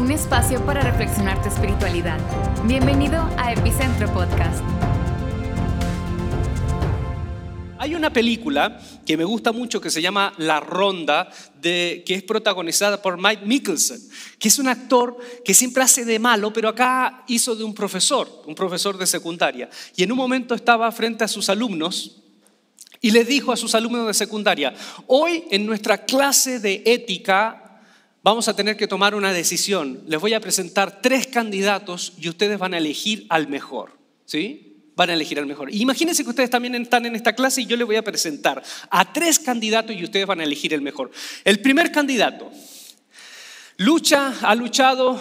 un espacio para reflexionar tu espiritualidad. Bienvenido a Epicentro Podcast. Hay una película que me gusta mucho que se llama La Ronda, de, que es protagonizada por Mike Mickelson, que es un actor que siempre hace de malo, pero acá hizo de un profesor, un profesor de secundaria. Y en un momento estaba frente a sus alumnos y les dijo a sus alumnos de secundaria, hoy en nuestra clase de ética vamos a tener que tomar una decisión. Les voy a presentar tres candidatos y ustedes van a elegir al mejor. ¿Sí? van a elegir al mejor. Imagínense que ustedes también están en esta clase y yo les voy a presentar a tres candidatos y ustedes van a elegir el mejor. El primer candidato lucha, ha luchado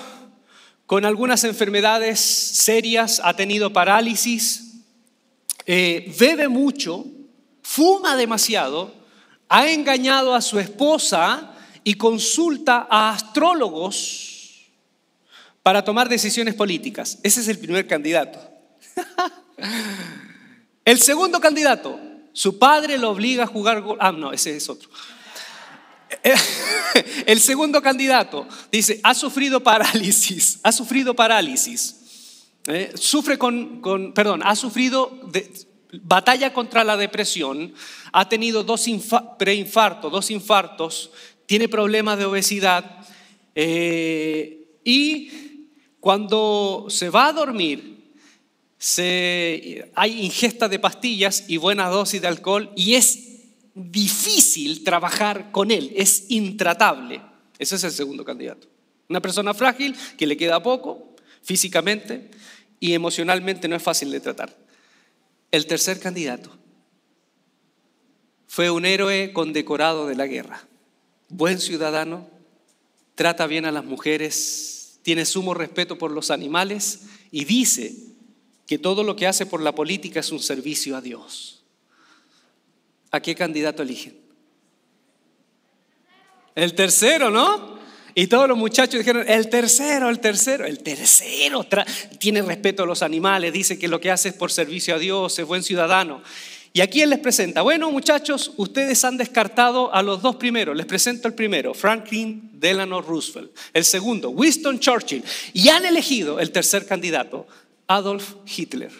con algunas enfermedades serias, ha tenido parálisis, eh, bebe mucho, fuma demasiado, ha engañado a su esposa y consulta a astrólogos para tomar decisiones políticas. Ese es el primer candidato. El segundo candidato, su padre lo obliga a jugar Ah, no, ese es otro. El segundo candidato dice, ha sufrido parálisis, ha sufrido parálisis. Eh, sufre con, perdón, ha sufrido batalla contra la depresión, ha tenido dos preinfartos, dos infartos, tiene problemas de obesidad eh, y cuando se va a dormir hay ingesta de pastillas y buena dosis de alcohol y es difícil trabajar con él, es intratable. Ese es el segundo candidato. Una persona frágil que le queda poco físicamente y emocionalmente no es fácil de tratar. El tercer candidato fue un héroe condecorado de la guerra, buen ciudadano, trata bien a las mujeres, tiene sumo respeto por los animales y dice que todo lo que hace por la política es un servicio a Dios. ¿A qué candidato eligen? El tercero, ¿no? Y todos los muchachos dijeron, el tercero, el tercero, el tercero tiene respeto a los animales, dice que lo que hace es por servicio a Dios, es buen ciudadano. Y aquí él les presenta, bueno muchachos, ustedes han descartado a los dos primeros, les presento el primero, Franklin Delano Roosevelt, el segundo, Winston Churchill, y han elegido el tercer candidato, Adolf Hitler.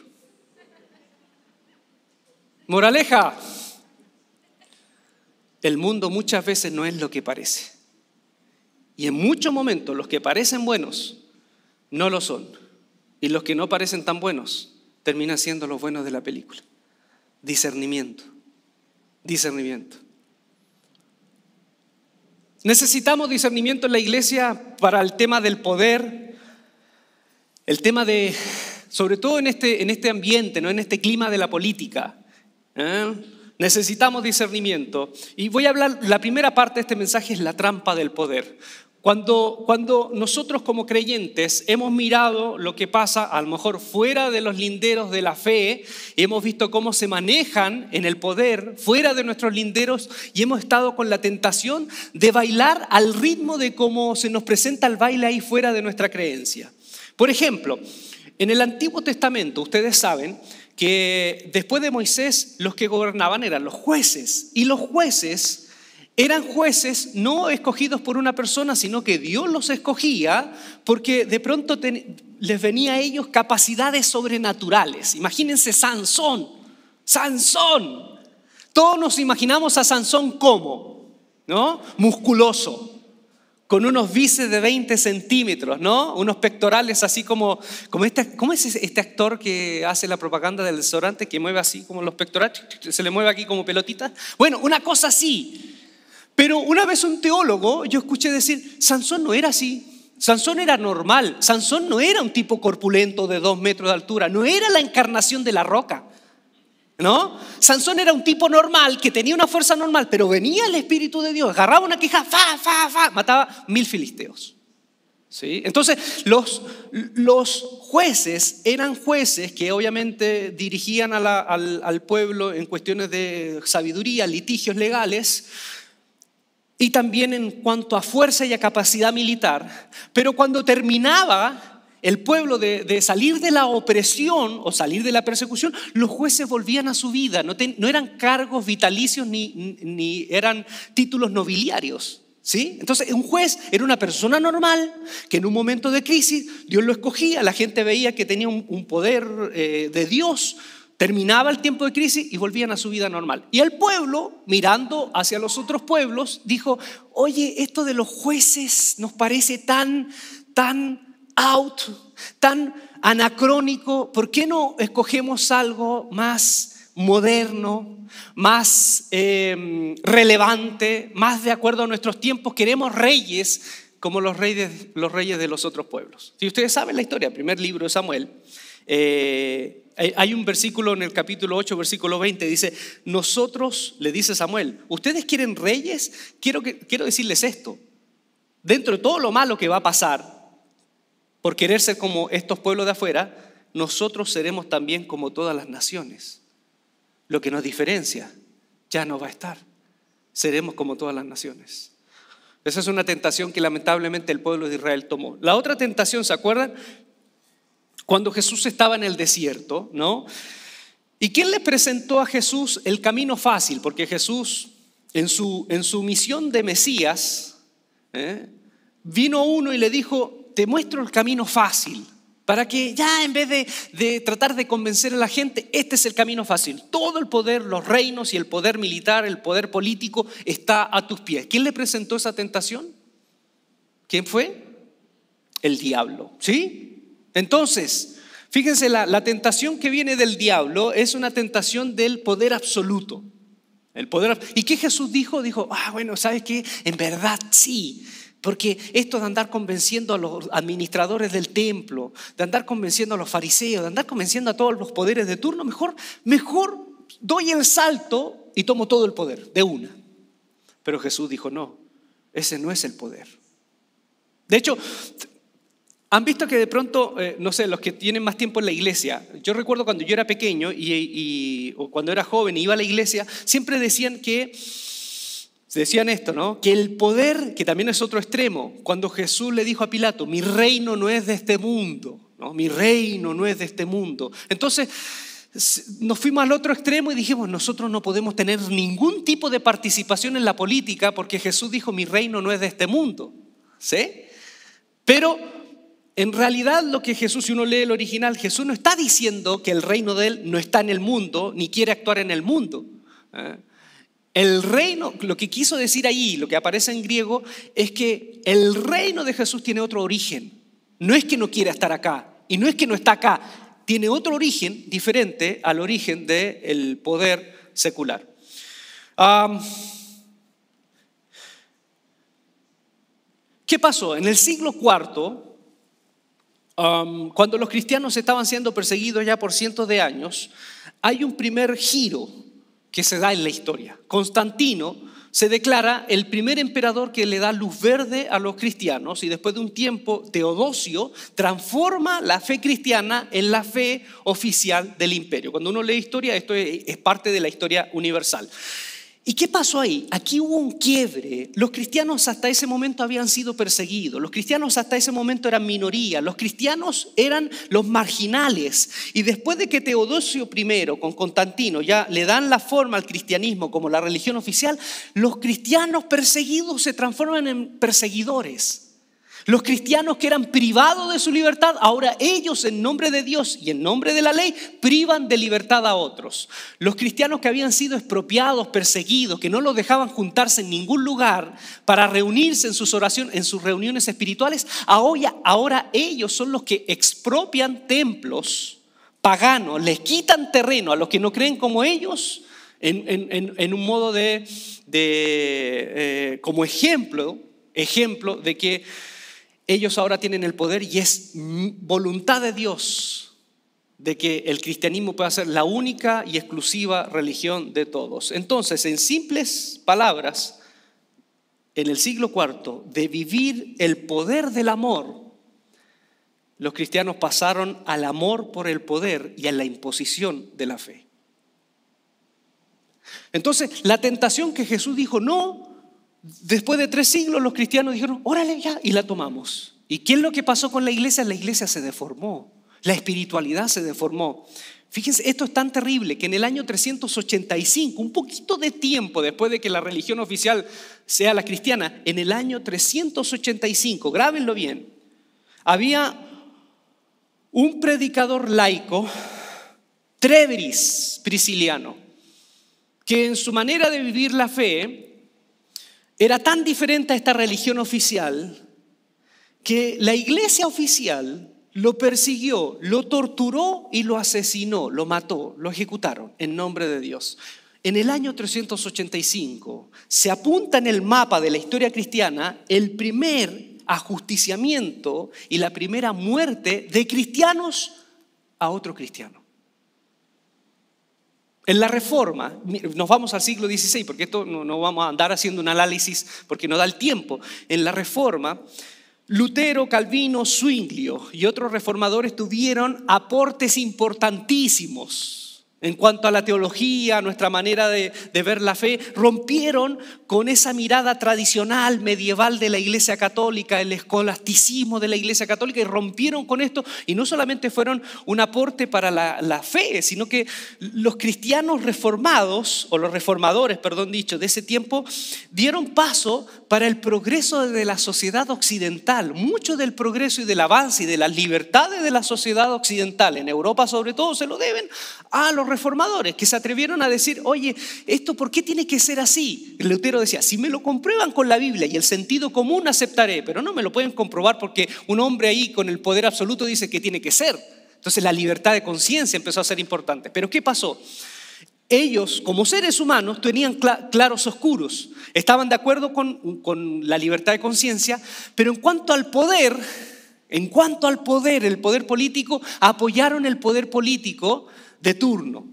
Moraleja, el mundo muchas veces no es lo que parece. Y en muchos momentos los que parecen buenos no lo son. Y los que no parecen tan buenos terminan siendo los buenos de la película. Discernimiento. Discernimiento. Necesitamos discernimiento en la iglesia para el tema del poder, el tema de sobre todo en este, en este ambiente, ¿no? en este clima de la política. ¿eh? Necesitamos discernimiento. Y voy a hablar, la primera parte de este mensaje es la trampa del poder. Cuando, cuando nosotros como creyentes hemos mirado lo que pasa a lo mejor fuera de los linderos de la fe, y hemos visto cómo se manejan en el poder fuera de nuestros linderos y hemos estado con la tentación de bailar al ritmo de cómo se nos presenta el baile ahí fuera de nuestra creencia. Por ejemplo, en el Antiguo Testamento, ustedes saben que después de Moisés los que gobernaban eran los jueces. Y los jueces eran jueces no escogidos por una persona, sino que Dios los escogía porque de pronto les venía a ellos capacidades sobrenaturales. Imagínense Sansón, Sansón. Todos nos imaginamos a Sansón como, ¿no? Musculoso, con unos bíceps de 20 centímetros, ¿no? Unos pectorales así como, como este, ¿cómo es este actor que hace la propaganda del desodorante que mueve así como los pectorales? Se le mueve aquí como pelotita. Bueno, una cosa así. Pero una vez un teólogo, yo escuché decir, Sansón no era así. Sansón era normal. Sansón no era un tipo corpulento de dos metros de altura. No era la encarnación de la roca. ¿No? Sansón era un tipo normal que tenía una fuerza normal, pero venía el Espíritu de Dios, agarraba una queja, fa, fa, fa, mataba mil filisteos. ¿Sí? Entonces, los, los jueces eran jueces que obviamente dirigían al, al pueblo en cuestiones de sabiduría, litigios legales, y también en cuanto a fuerza y a capacidad militar. Pero cuando terminaba el pueblo de, salir de la opresión o salir de la persecución, los jueces volvían a su vida, no, eran cargos vitalicios ni, eran títulos nobiliarios, ¿Sí? Entonces, un juez era una persona normal que en un momento de crisis Dios lo escogía, la gente veía que tenía un, poder eh, de Dios, terminaba el tiempo de crisis y volvían a su vida normal. Y el pueblo, mirando hacia los otros pueblos, dijo, oye, esto de los jueces nos parece tan, tan out, tan anacrónico, ¿por qué no escogemos algo más moderno, más em, relevante, más de acuerdo a nuestros tiempos. Queremos reyes como los reyes, los reyes de los otros pueblos. Si ustedes saben la historia, el primer libro de Samuel, eh, hay un versículo en el capítulo 8, versículo 20, dice, nosotros, le dice Samuel, ¿ustedes quieren reyes? Quiero, quiero decirles esto, dentro de todo lo malo que va a pasar, por querer ser como estos pueblos de afuera, nosotros seremos también como todas las naciones lo que nos diferencia ya no va a estar. Seremos como todas las naciones. Esa es una tentación que lamentablemente el pueblo de Israel tomó. La otra tentación, ¿se acuerdan? Cuando Jesús estaba en el desierto, ¿no? ¿Y quién le presentó a Jesús el camino fácil? Porque Jesús, en su, en su misión de Mesías, ¿eh? vino uno y le dijo, te muestro el camino fácil. Para que ya en vez de, tratar de convencer a la gente, este es el camino fácil. Todo el poder, los reinos y el poder militar, el poder político está a tus pies. ¿Quién le presentó esa tentación? ¿Quién fue? El diablo. ¿Sí? Entonces, fíjense, la, la tentación que viene del diablo es una tentación del poder absoluto. El poder, ¿Y qué Jesús dijo? Dijo, ah, bueno, ¿sabes qué? En verdad sí. Porque esto de andar convenciendo a los administradores del templo, de andar convenciendo a los fariseos, de andar convenciendo a todos los poderes de turno, mejor, mejor doy el salto y tomo todo el poder de una. Pero Jesús dijo, no, ese no es el poder. De hecho, han visto que de pronto, eh, no sé, los que tienen más tiempo en la iglesia, yo recuerdo cuando yo era pequeño y, cuando era joven y iba a la iglesia, siempre decían que decían esto, ¿no? Que el poder, que también es otro extremo, cuando Jesús le dijo a Pilato, mi reino no es de este mundo, ¿no? Mi reino no es de este mundo. Entonces, nos fuimos al otro extremo y dijimos, nosotros no podemos tener ningún tipo de participación en la política porque Jesús dijo, mi reino no es de este mundo. ¿Sí? Pero en realidad lo que Jesús, si uno lee el original, Jesús no está diciendo que el reino de él no está en el mundo, ni quiere actuar en el mundo. ¿eh? El reino, lo que quiso decir ahí, lo que aparece en griego, es que el reino de Jesús tiene otro origen. No es que no quiera estar acá y no es que no está acá, tiene otro origen diferente al origen del poder secular. ¿Qué pasó? En el siglo IV, cuando los cristianos estaban siendo perseguidos ya por cientos de años, hay un primer giro que se da en la historia. Constantino se declara el primer emperador que le da luz verde a los cristianos y después de un tiempo Teodosio transforma la fe cristiana en la fe oficial del imperio. Cuando uno lee historia, esto es parte de la historia universal. ¿Y qué pasó ahí? Aquí hubo un quiebre. Los cristianos hasta ese momento habían sido perseguidos. Los cristianos hasta ese momento eran minoría. Los cristianos eran los marginales. Y después de que Teodosio I con Constantino ya le dan la forma al cristianismo como la religión oficial, los cristianos perseguidos se transforman en perseguidores. Los cristianos que eran privados de su libertad, ahora ellos en nombre de Dios y en nombre de la ley privan de libertad a otros. Los cristianos que habían sido expropiados, perseguidos, que no los dejaban juntarse en ningún lugar para reunirse en sus oraciones, en sus reuniones espirituales, ahora, ahora ellos son los que expropian templos paganos, les quitan terreno a los que no creen como ellos en, un modo de, eh, como ejemplo, ejemplo de que ellos ahora tienen el poder y es voluntad de Dios de que el cristianismo pueda ser la única y exclusiva religión de todos. Entonces, en simples palabras, en el siglo IV, de vivir el poder del amor, los cristianos pasaron al amor por el poder y a la imposición de la fe. Entonces, la tentación que Jesús dijo, no, Después de tres siglos los cristianos dijeron, órale ya, y la tomamos. ¿Y qué es lo que pasó con la iglesia? La iglesia se deformó, la espiritualidad se deformó. Fíjense, esto es tan terrible que en el año 385, un poquito de tiempo después de que la religión oficial sea la cristiana, en el año 385, grábenlo bien, había un predicador laico, Treveris Prisciliano, que en su manera de vivir la fe era tan diferente a esta religión oficial que la iglesia oficial lo persiguió, lo torturó y lo asesinó, lo mató, lo ejecutaron en nombre de Dios. En el año 385 se apunta en el mapa de la historia cristiana el primer ajusticiamiento y la primera muerte de cristianos a otro cristiano. En la reforma, nos vamos al siglo XVI, porque esto no, vamos a andar haciendo un análisis porque no da el tiempo. En la reforma, Lutero, Calvino, Zwinglio y otros reformadores tuvieron aportes importantísimos en cuanto a la teología, nuestra manera de, ver la fe, rompieron con esa mirada tradicional, medieval de la Iglesia Católica, el escolasticismo de la Iglesia Católica, y rompieron con esto, y no solamente fueron un aporte para la, fe, sino que los cristianos reformados, o los reformadores, perdón dicho, de ese tiempo, dieron paso para el progreso de la sociedad occidental. Mucho del progreso y del avance y de las libertades de la sociedad occidental, en Europa sobre todo, se lo deben a los reformadores que se atrevieron a decir, oye, ¿esto por qué tiene que ser así? Lutero decía, si me lo comprueban con la Biblia y el sentido común aceptaré, pero no me lo pueden comprobar porque un hombre ahí con el poder absoluto dice que tiene que ser. Entonces la libertad de conciencia empezó a ser importante. Pero ¿qué pasó? Ellos, como seres humanos, tenían claros oscuros. Estaban de acuerdo con, con la libertad de conciencia, pero en cuanto al poder, en cuanto al poder, el poder político, apoyaron el poder político de turno.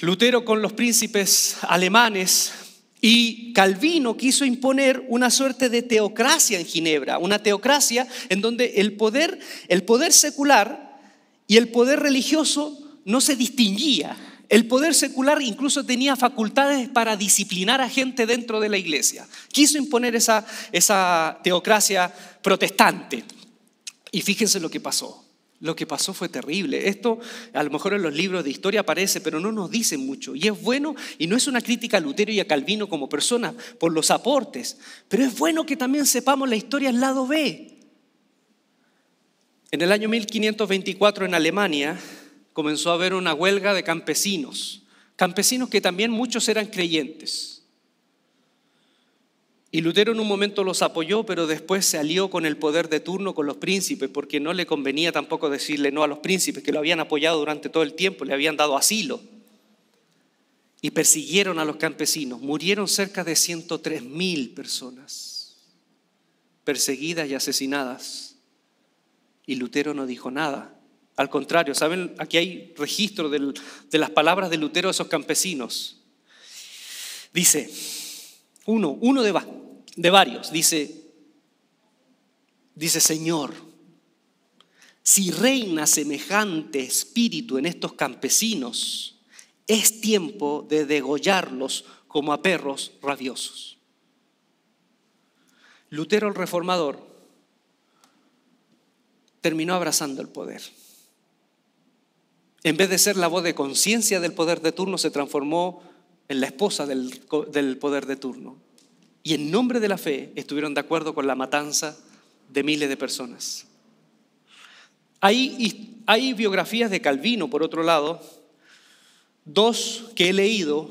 Lutero con los príncipes alemanes y Calvino quiso imponer una suerte de teocracia en Ginebra, una teocracia en donde el poder, el poder secular y el poder religioso no se distinguía. El poder secular incluso tenía facultades para disciplinar a gente dentro de la iglesia. Quiso imponer esa, esa teocracia protestante. Y fíjense lo que pasó. Lo que pasó fue terrible. Esto a lo mejor en los libros de historia aparece, pero no nos dicen mucho. Y es bueno, y no es una crítica a Lutero y a Calvino como personas por los aportes, pero es bueno que también sepamos la historia al lado B. En el año 1524 en Alemania comenzó a haber una huelga de campesinos, campesinos que también muchos eran creyentes. Y Lutero en un momento los apoyó, pero después se alió con el poder de turno, con los príncipes, porque no le convenía tampoco decirle no a los príncipes, que lo habían apoyado durante todo el tiempo, le habían dado asilo. Y persiguieron a los campesinos. Murieron cerca de 103 mil personas, perseguidas y asesinadas. Y Lutero no dijo nada. Al contrario, ¿saben? Aquí hay registro de las palabras de Lutero a esos campesinos. Dice, uno, uno de, de varios, dice, dice Señor, si reina semejante espíritu en estos campesinos, es tiempo de degollarlos como a perros rabiosos. Lutero el reformador terminó abrazando el poder. En vez de ser la voz de conciencia del poder de turno, se transformó en la esposa del, poder de turno. Y en nombre de la fe estuvieron de acuerdo con la matanza de miles de personas. Hay, biografías de Calvino, por otro lado, dos que he leído,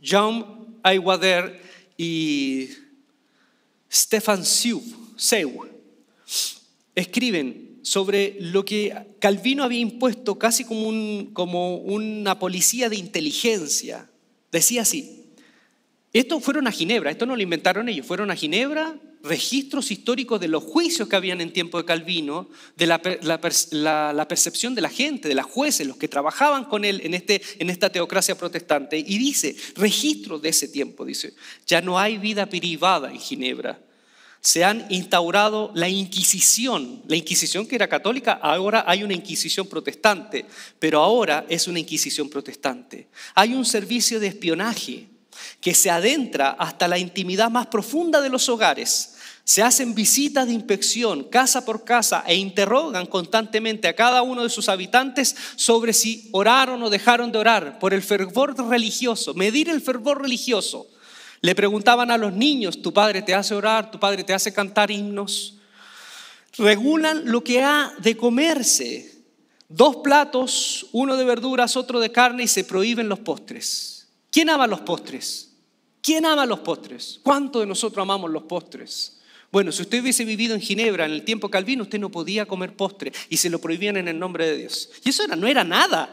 Jean Aywader y Stefan Seu, escriben sobre lo que Calvino había impuesto casi como, como una policía de inteligencia Decía así, estos fueron a Ginebra, esto no lo inventaron ellos, fueron a Ginebra, registros históricos de los juicios que habían en tiempo de Calvino, de la, percepción de la gente, de las jueces, los que trabajaban con él en, este, en esta teocracia protestante. Y dice, registros de ese tiempo, dice, ya no hay vida privada en Ginebra. Se han instaurado la Inquisición, la Inquisición que era católica, ahora hay una Inquisición protestante, pero ahora es una Inquisición protestante. Hay un servicio de espionaje que se adentra hasta la intimidad más profunda de los hogares. Se hacen visitas de inspección casa por casa e interrogan constantemente a cada uno de sus habitantes sobre si oraron o dejaron de orar por el fervor religioso, medir el fervor religioso. Le preguntaban a los niños, ¿tu padre te hace orar? ¿Tu padre te hace cantar himnos? Regulan lo que ha de comerse dos platos, uno de verduras, otro de carne y se prohíben los postres. ¿Quién ama los postres? ¿Quién ama los postres? ¿Cuánto de nosotros amamos los postres? Bueno, si usted hubiese vivido en Ginebra en el tiempo calvino, usted no podía comer postre y se lo prohibían en el nombre de Dios. Y eso no era nada.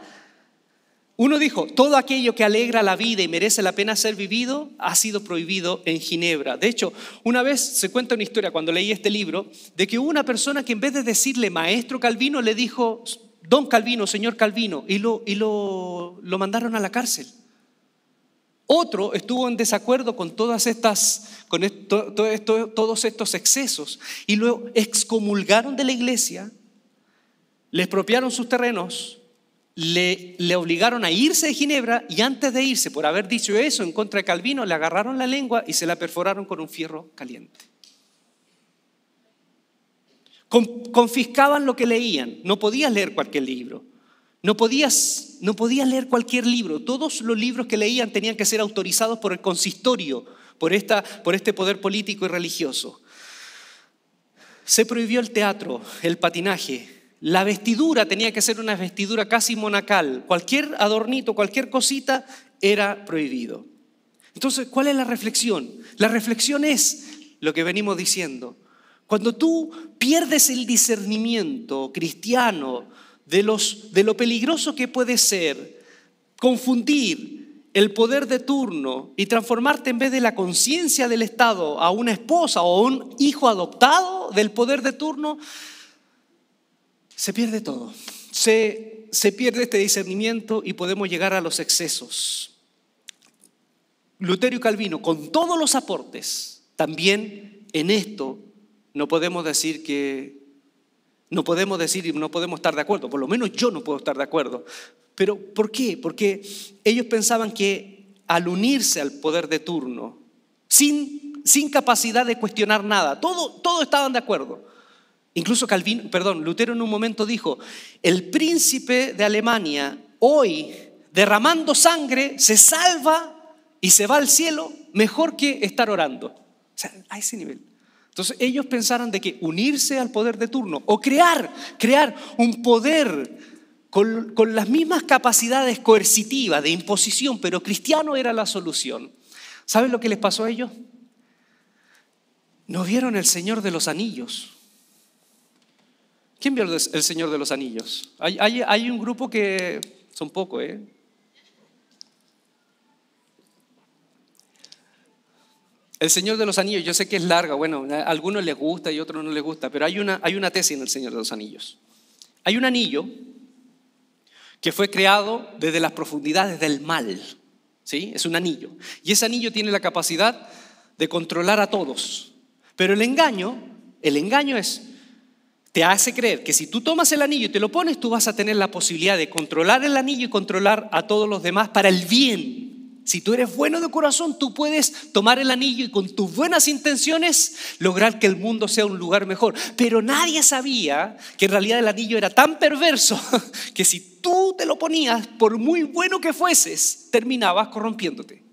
Uno dijo, todo aquello que alegra la vida y merece la pena ser vivido ha sido prohibido en Ginebra. De hecho, una vez se cuenta una historia cuando leí este libro de que hubo una persona que en vez de decirle maestro Calvino le dijo don Calvino, señor Calvino, y lo, y lo, lo mandaron a la cárcel. Otro estuvo en desacuerdo con todas estas, con todos estos excesos y lo excomulgaron de la iglesia, le expropiaron sus terrenos, le, le, obligaron a irse de Ginebra y antes de irse, por haber dicho eso en contra de Calvino, le agarraron la lengua y se la perforaron con un fierro caliente confiscaban lo que leían. No podías leer cualquier libro. No podías, no podías leer cualquier libro. Todos los libros que leían tenían que ser autorizados por el consistorio, por, esta, por este poder político y religioso. Se prohibió el teatro, el patinaje. La vestidura tenía que ser una vestidura casi monacal. Cualquier adornito, cualquier cosita era prohibido. Entonces, ¿cuál es la reflexión? La reflexión es lo que venimos diciendo. Cuando tú pierdes el discernimiento cristiano de, los, de lo peligroso que puede ser confundir el poder de turno y transformarte en vez de la conciencia del Estado a una esposa o un hijo adoptado del poder de turno, se pierde todo. Se, se pierde este discernimiento y podemos llegar a los excesos. Lutero y Calvino, con todos los aportes, también en esto no podemos decir que, no podemos decir y no podemos estar de acuerdo, por lo menos yo no puedo estar de acuerdo. Pero ¿por qué? Porque ellos pensaban que al unirse al poder de turno, sin, sin capacidad de cuestionar nada, todo, todo estaban de acuerdo. Incluso Calvin, perdón, Lutero en un momento dijo, el príncipe de Alemania hoy derramando sangre se salva y se va al cielo mejor que estar orando. O sea, a ese nivel. Entonces ellos pensaron de que unirse al poder de turno o crear, crear un poder con, con las mismas capacidades coercitivas de imposición, pero cristiano era la solución. ¿Saben lo que les pasó a ellos? No vieron el Señor de los Anillos. ¿Quién vio el Señor de los Anillos? Hay, hay, hay un grupo que son pocos, ¿eh? El Señor de los Anillos, yo sé que es larga, bueno, a algunos les gusta y a otros no les gusta, pero hay una, hay una tesis en el Señor de los Anillos. Hay un anillo que fue creado desde las profundidades del mal, ¿sí? Es un anillo. Y ese anillo tiene la capacidad de controlar a todos. Pero el engaño, el engaño es, te hace creer que si tú tomas el anillo y te lo pones, tú vas a tener la posibilidad de controlar el anillo y controlar a todos los demás para el bien si tú eres bueno de corazón, tú puedes tomar el anillo y con tus buenas intenciones lograr que el mundo sea un lugar mejor. Pero nadie sabía que en realidad el anillo era tan perverso que si tú te lo ponías, por muy bueno que fueses, terminabas corrompiéndote.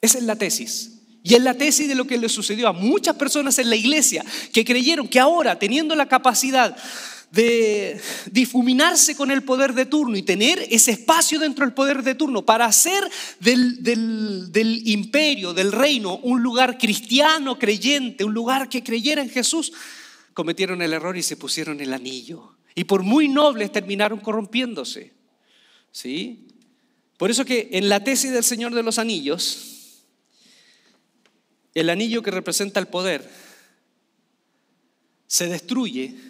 Esa es la tesis. Y es la tesis de lo que le sucedió a muchas personas en la iglesia que creyeron que ahora, teniendo la capacidad de difuminarse con el poder de turno y tener ese espacio dentro del poder de turno para hacer del, del, imperio, del reino, un lugar cristiano, creyente, un lugar que creyera en Jesús, cometieron el error y se pusieron el anillo. Y por muy nobles terminaron corrompiéndose. ¿Sí? Por eso que en la tesis del Señor de los Anillos, el anillo que representa el poder se destruye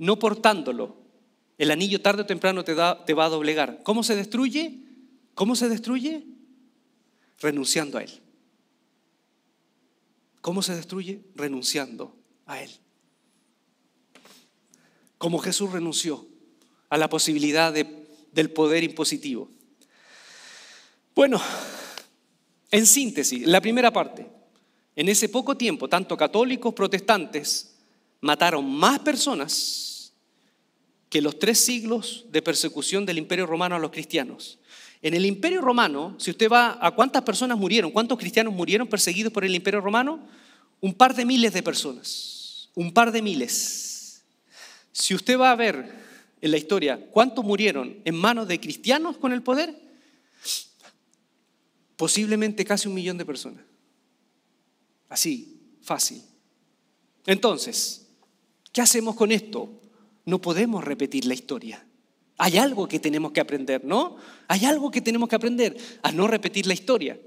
no portándolo, el anillo tarde o temprano te, va a doblegar. ¿Cómo se destruye? ¿Cómo se destruye? Renunciando a Él. ¿Cómo se destruye? Renunciando a Él. Como Jesús renunció a la posibilidad del poder impositivo. Bueno, En síntesis, la primera parte, en ese poco tiempo, tanto católicos, protestantes, mataron más personas que los tres siglos de persecución del imperio romano a los cristianos. En el imperio romano, si usted va a cuántas personas murieron, cuántos cristianos murieron perseguidos por el imperio romano, un par de miles de personas, un par de miles. Si usted va a ver en la historia cuántos murieron en manos de cristianos con el poder, posiblemente casi un millón de personas. Así, fácil. Entonces, ¿qué hacemos con esto? No podemos repetir la historia. Hay algo que tenemos que aprender, ¿no? Hay algo que tenemos que aprender a no repetir la historia,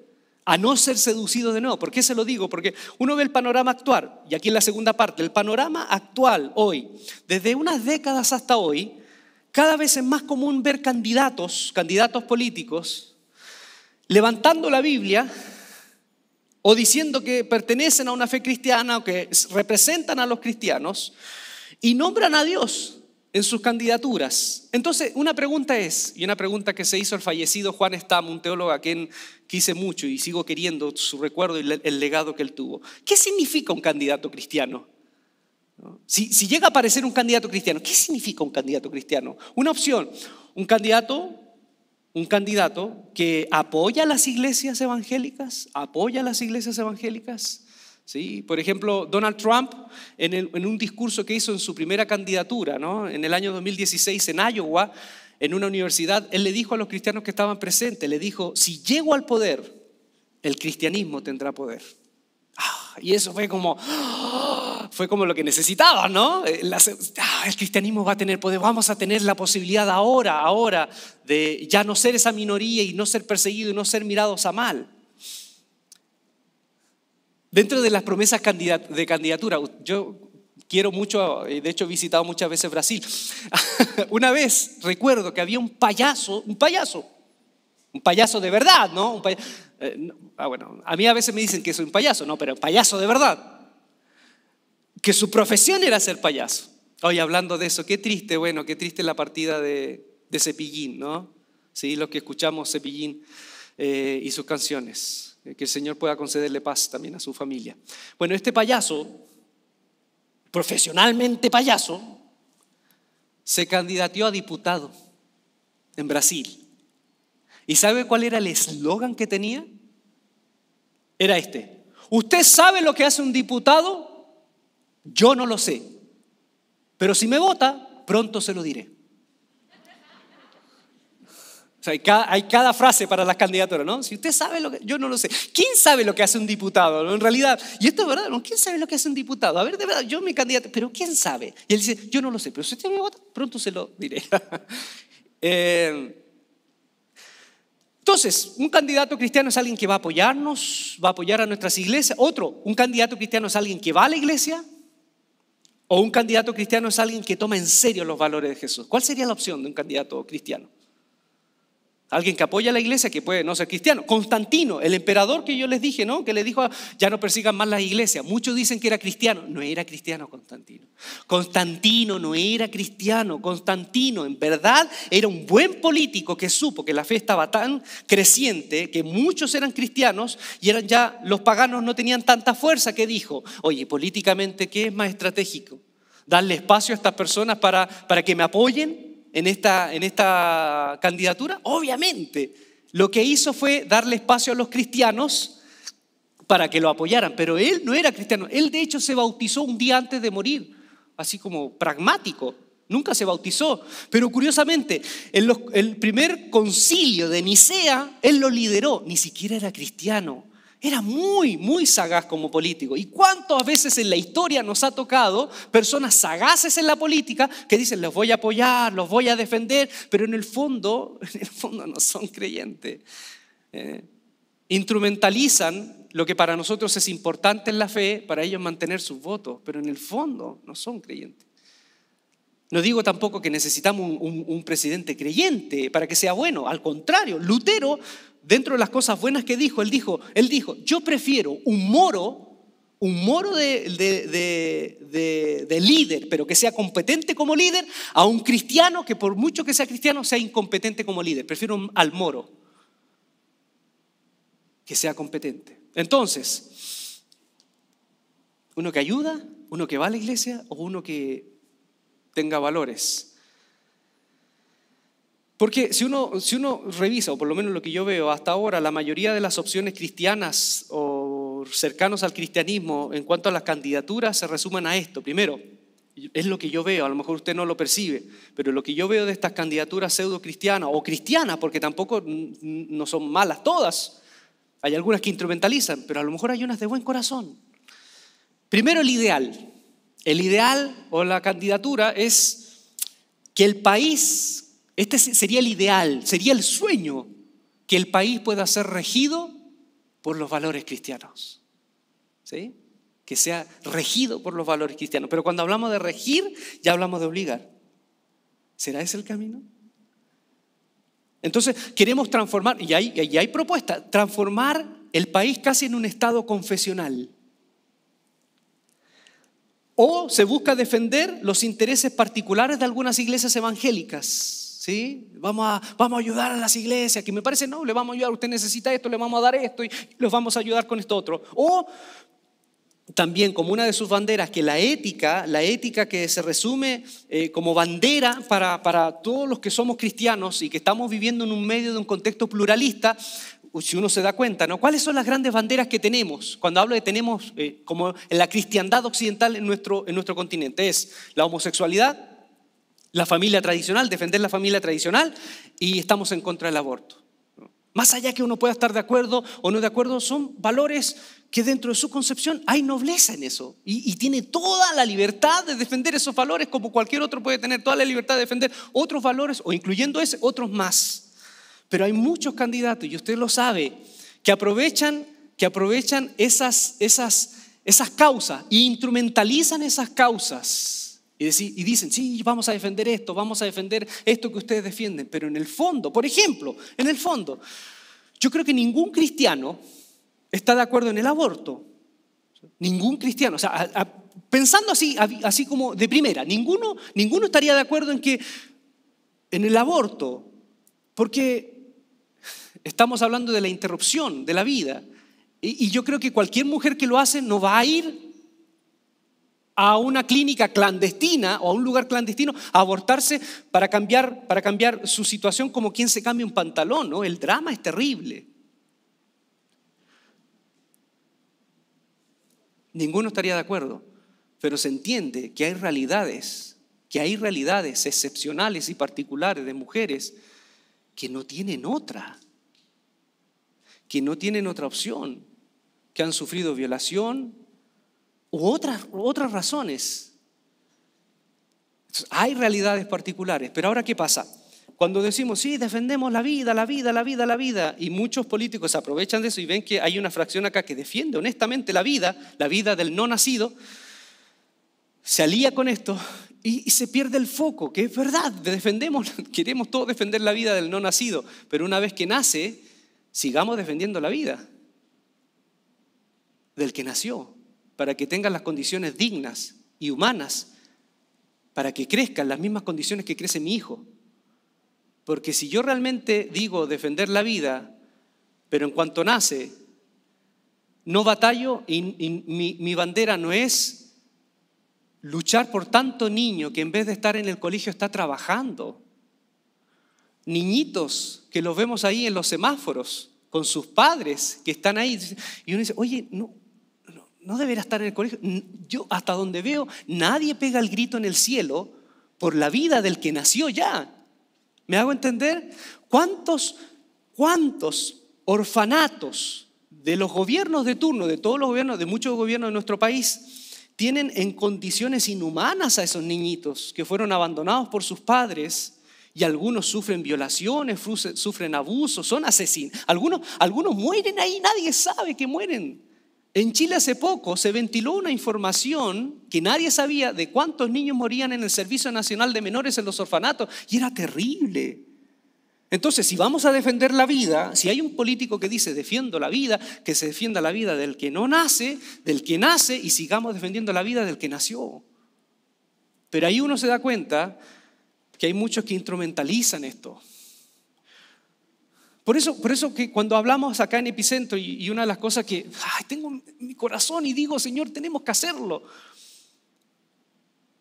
a no ser seducido de nuevo. ¿Por qué se lo digo? Porque uno ve el panorama actual, y aquí en la segunda parte, el panorama actual hoy, desde unas décadas hasta hoy, cada vez es más común ver candidatos, candidatos políticos, levantando la Biblia o diciendo que pertenecen a una fe cristiana o que representan a los cristianos y nombran a Dios en sus candidaturas. Entonces, una pregunta es, y una pregunta que se hizo el fallecido Juan Stam, un teólogo a quien quise mucho y sigo queriendo su recuerdo y el legado que él tuvo. ¿Qué significa un candidato cristiano? Si, si llega a aparecer un candidato cristiano, ¿qué significa un candidato cristiano? Una opción, un candidato un candidato que apoya las iglesias evangélicas, apoya las iglesias evangélicas. ¿sí? Por ejemplo, Donald Trump, en, un discurso que hizo en su primera candidatura, ¿no? en el año 2016 en Iowa, en una universidad, él le dijo a los cristianos que estaban presentes, le dijo, si llego al poder, el cristianismo tendrá poder. Y eso fue como, fue como lo que necesitaba, ¿no? Eh, ah, el cristianismo va a tener poder, vamos a tener la posibilidad ahora, ahora, de ya no ser esa minoría y no ser perseguido y no ser mirados a mal. Dentro de las promesas de candidatura, yo quiero mucho, de hecho he visitado muchas veces Brasil. Una vez recuerdo que había un payaso, un payaso, un payaso de verdad, ¿no? Eh, ah, bueno, a mí a veces me dicen que soy un payaso, no, pero payaso de verdad que su profesión era ser payaso. Hoy hablando de eso, qué triste, bueno, qué triste la partida de, de Cepillín, ¿no? Sí, lo que escuchamos Cepillín eh, y sus canciones. Eh, que el Señor pueda concederle paz también a su familia. Bueno, este payaso, profesionalmente payaso, se candidateó a diputado en Brasil. ¿Y sabe cuál era el eslogan que tenía? Era este. ¿Usted sabe lo que hace un diputado? Yo no lo sé, pero si me vota, pronto se lo diré. O sea, hay, cada, frase para las candidaturas, ¿no? Si usted sabe lo que, yo no lo sé. ¿Quién sabe lo que hace un diputado? En realidad, y esto es verdad, ¿no? ¿quién sabe lo que hace un diputado? A ver, de verdad, yo me candidato, pero ¿quién sabe? Y él dice, yo no lo sé, pero si usted me vota, pronto se lo diré. eh, entonces, un candidato cristiano es alguien que va a apoyarnos, va a apoyar a nuestras iglesias. Otro, un candidato cristiano es alguien que va a la iglesia, o un candidato cristiano es alguien que toma en serio los valores de Jesús. ¿Cuál sería la opción de un candidato cristiano? Alguien que apoya a la iglesia que puede no ser cristiano. Constantino, el emperador que yo les dije, ¿no? Que le dijo, ya no persigan más las iglesias. Muchos dicen que era cristiano. No era cristiano Constantino. Constantino no era cristiano. Constantino, en verdad, era un buen político que supo que la fe estaba tan creciente que muchos eran cristianos y eran ya, los paganos no tenían tanta fuerza que dijo, oye, políticamente, ¿qué es más estratégico? Darle espacio a estas personas para, para que me apoyen en esta, en esta candidatura? Obviamente. Lo que hizo fue darle espacio a los cristianos para que lo apoyaran, pero él no era cristiano. Él de hecho se bautizó un día antes de morir, así como pragmático. Nunca se bautizó. Pero curiosamente, en el primer concilio de Nicea, él lo lideró. Ni siquiera era cristiano. Era muy, muy sagaz como político. ¿Y cuántas veces en la historia nos ha tocado personas sagaces en la política que dicen, los voy a apoyar, los voy a defender, pero en el fondo, en el fondo no son creyentes? Eh, instrumentalizan lo que para nosotros es importante en la fe, para ellos mantener sus votos, pero en el fondo no son creyentes. No digo tampoco que necesitamos un, presidente creyente para que sea bueno, al contrario, Lutero, dentro de las cosas buenas que dijo, él dijo, él dijo yo prefiero un moro, un moro de, de, líder, pero que sea competente como líder, a un cristiano que por mucho que sea cristiano sea incompetente como líder. Prefiero al moro. que sea competente. Entonces, uno que ayuda, uno que va a la iglesia o uno que tenga valores. Porque si uno, si uno revisa, o por lo menos lo que yo veo hasta ahora, la mayoría de las opciones cristianas o cercanos al cristianismo en cuanto a las candidaturas se resumen a esto. Primero, es lo que yo veo, a lo mejor usted no lo percibe, pero lo que yo veo de estas candidaturas pseudo cristianas o cristianas, porque tampoco no son malas todas, hay algunas que instrumentalizan, pero a lo mejor hay unas de buen corazón. Primero el ideal. El ideal o la candidatura es que el país, este sería el ideal, sería el sueño, que el país pueda ser regido por los valores cristianos. ¿Sí? que sea regido por los valores cristianos. Pero cuando hablamos de regir, ya hablamos de obligar. ¿Será ese el camino? Entonces queremos transformar, y hay, hay propuesta, transformar el país casi en un estado confesional. O se busca defender los intereses particulares de algunas iglesias evangélicas. ¿Sí? Vamos a, vamos a ayudar a las iglesias, que me parece, no, le vamos a ayudar, usted necesita esto, le vamos a dar esto y los vamos a ayudar con esto otro. O también como una de sus banderas que la ética, la ética que se resume eh, como bandera para, para, todos los que somos cristianos y que estamos viviendo en un medio de un contexto pluralista, si uno se da cuenta, ¿no? ¿Cuáles son las grandes banderas que tenemos? Cuando hablo de tenemos eh, como en la cristiandad occidental en nuestro, en nuestro continente, es la homosexualidad, la familia tradicional, defender la familia tradicional y estamos en contra del aborto. Más allá que uno pueda estar de acuerdo o no de acuerdo, son valores que dentro de su concepción hay nobleza en eso. Y, tiene toda la libertad de defender esos valores como cualquier otro puede tener toda la libertad de defender otros valores o incluyendo ese, otros más. Pero hay muchos candidatos, y usted lo sabe, que aprovechan, que aprovechan esas, esas, esas causas e instrumentalizan esas causas. Y, dicen, sí, vamos a defender esto, vamos a defender esto que ustedes defienden. Pero en el fondo, por ejemplo, en el fondo, yo creo que ningún cristiano está de acuerdo en el aborto. Ningún cristiano, o sea, pensando así, así como de primera, ninguno, ninguno estaría de acuerdo en que en el aborto, porque estamos hablando de la interrupción de la vida. Y, y yo creo que cualquier mujer que lo hace no va a ir a una clínica clandestina o a un lugar clandestino a abortarse para cambiar, para cambiar su situación como quien se cambia un pantalón. ¿no? El drama es terrible. Ninguno estaría de acuerdo, pero se entiende que hay realidades, que hay realidades excepcionales y particulares de mujeres que no tienen otra, que no tienen otra opción, que han sufrido violación u otras, otras razones. hay realidades particulares, pero ahora ¿qué pasa? Cuando decimos, sí, defendemos la vida, la vida, la vida, la vida, y muchos políticos aprovechan de eso y ven que hay una fracción acá que defiende honestamente la vida, la vida del no nacido, se alía con esto y, se pierde el foco, que es verdad, defendemos, queremos todos defender la vida del no nacido, pero una vez que nace, sigamos defendiendo la vida del que nació, para que tenga las condiciones dignas y humanas, para que crezca en las mismas condiciones que crece mi hijo. Porque si yo realmente digo defender la vida, pero en cuanto nace, no batallo y, mi, mi bandera no es luchar por tanto niño que en vez de estar en el colegio está trabajando. Niñitos que los vemos ahí en los semáforos con sus padres que están ahí. Y uno dice, oye, no, no debería estar en el colegio. Yo hasta donde veo, nadie pega el grito en el cielo por la vida del que nació ya. ¿Me hago entender? ¿Cuántos, cuántos orfanatos de los gobiernos de turno, de todos los gobiernos, de muchos gobiernos de nuestro país, tienen en condiciones inhumanas a esos niñitos que fueron abandonados por sus padres? Y algunos sufren violaciones, sufren abusos, son asesinos. Algunos, algunos mueren ahí, nadie sabe que mueren. En Chile hace poco se ventiló una información que nadie sabía de cuántos niños morían en el Servicio Nacional de Menores en los orfanatos y era terrible. Entonces, si vamos a defender la vida, si hay un político que dice defiendo la vida, que se defienda la vida del que no nace, del que nace y sigamos defendiendo la vida del que nació. Pero ahí uno se da cuenta que hay muchos que instrumentalizan esto. Por eso, por eso que cuando hablamos acá en Epicentro y, una de las cosas que tengo en mi corazón y digo, Señor, tenemos que hacerlo.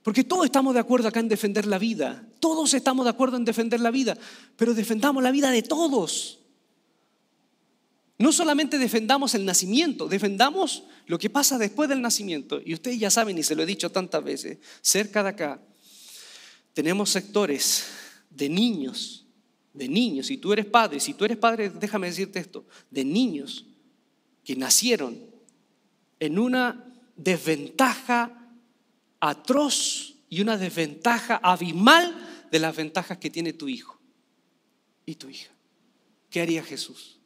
Porque todos estamos de acuerdo acá en defender la vida. Todos estamos de acuerdo en defender la vida. Pero defendamos la vida de todos. No solamente defendamos el nacimiento, defendamos lo que pasa después del nacimiento. Y ustedes ya saben, y se lo he dicho tantas veces, cerca de acá tenemos sectores de niños, de niños, si tú eres padre, si tú eres padre, déjame decirte esto, de niños que nacieron en una desventaja atroz y una desventaja abismal de las ventajas que tiene tu hijo y tu hija. ¿Qué haría Jesús?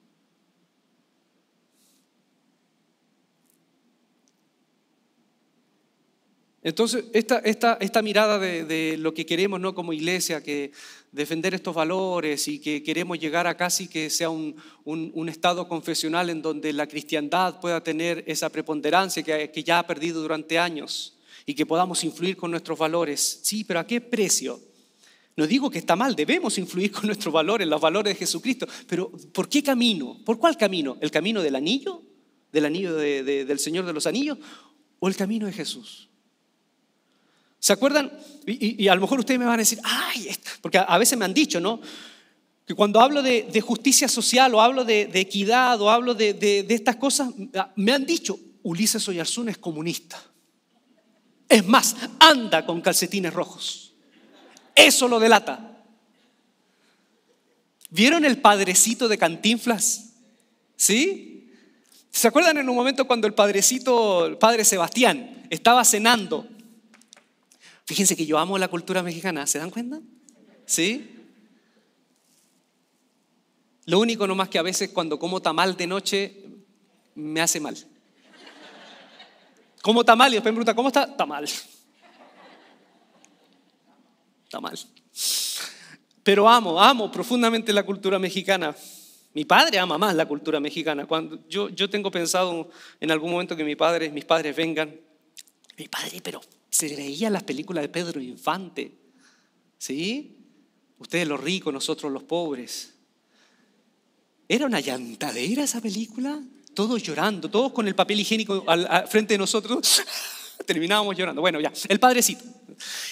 Entonces, esta, esta, esta mirada de, lo que queremos ¿no? como iglesia, que defender estos valores y que queremos llegar a casi que sea un, un, estado confesional en donde la cristiandad pueda tener esa preponderancia que, que ya ha perdido durante años y que podamos influir con nuestros valores. Sí, pero ¿a qué precio? No digo que está mal, debemos influir con nuestros valores, los valores de Jesucristo, pero ¿por qué camino? ¿Por cuál camino? ¿El camino del anillo? ¿Del anillo del Señor de los Anillos? ¿O el camino de Jesús? ¿Se acuerdan? Y, a lo mejor ustedes me van a decir, ay, porque a, veces me han dicho, ¿no? Que cuando hablo de, justicia social o hablo de, equidad o hablo de, estas cosas, me han dicho, Ulises Oyarzún es comunista. Es más, anda con calcetines rojos. Eso lo delata. ¿Vieron el padrecito de Cantinflas? ¿Sí? ¿Se acuerdan en un momento cuando el padrecito, el padre Sebastián, estaba cenando Fíjense que yo amo la cultura mexicana, ¿se dan cuenta? ¿Sí? Lo único nomás que a veces cuando como tamal de noche me hace mal. Como tamal y después me pregunta, ¿cómo está? Tamal. Tamal. Pero amo, amo profundamente la cultura mexicana. Mi padre ama más la cultura mexicana. Cuando yo, yo tengo pensado en algún momento que mi padre, mis padres vengan. Mi padre, pero se veía las películas de Pedro Infante. ¿Sí? Ustedes los ricos, nosotros los pobres. Era una llantadera esa película. Todos llorando, todos con el papel higiénico al, frente de nosotros. Terminábamos llorando. Bueno, ya, el padrecito.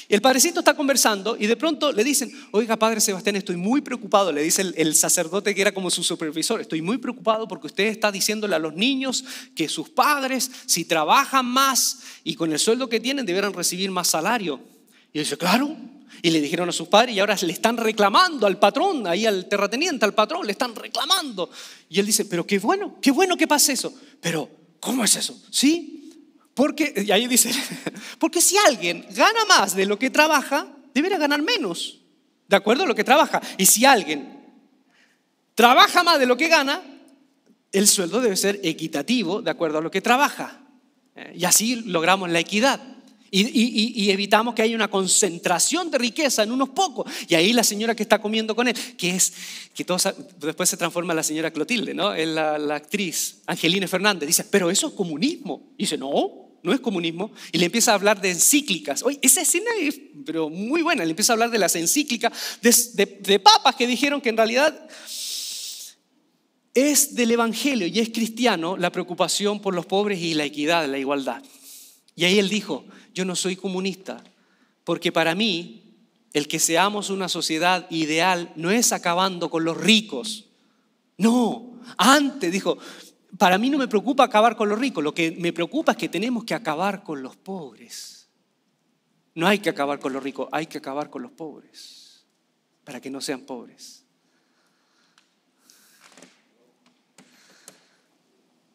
El padrecito está conversando y de pronto le dicen, oiga, padre Sebastián, estoy muy preocupado, le dice el, sacerdote que era como su supervisor, estoy muy preocupado porque usted está diciéndole a los niños que sus padres, si trabajan más y con el sueldo que tienen, deberán recibir más salario. Y dice, claro. Y le dijeron a sus padres y ahora le están reclamando al patrón, ahí al terrateniente, al patrón, le están reclamando. Y él dice, pero qué bueno, qué bueno que pase eso. Pero, ¿cómo es eso? ¿Sí? Porque, y ahí dice, porque si alguien gana más de lo que trabaja, debería ganar menos, ¿de acuerdo a lo que trabaja? Y si alguien trabaja más de lo que gana, el sueldo debe ser equitativo de acuerdo a lo que trabaja. Eh, y así logramos la equidad. Y, evitamos que haya una concentración de riqueza en unos pocos. Y ahí la señora que está comiendo con él, que es, que después se transforma en la señora Clotilde, ¿no? Es la, la actriz Angelina Fernández. Dice, pero eso es comunismo. Y dice, no, no es comunismo, y le empieza a hablar de encíclicas. Oye, esa escena es pero muy buena, le empieza a hablar de las encíclicas, de, papas que dijeron que en realidad es del Evangelio y es cristiano la preocupación por los pobres y la equidad, la igualdad. Y ahí él dijo, yo no soy comunista, porque para mí el que seamos una sociedad ideal no es acabando con los ricos. No, antes dijo, para mí no me preocupa acabar con los ricos, lo que me preocupa es que tenemos que acabar con los pobres. No hay que acabar con los ricos, hay que acabar con los pobres, para que no sean pobres.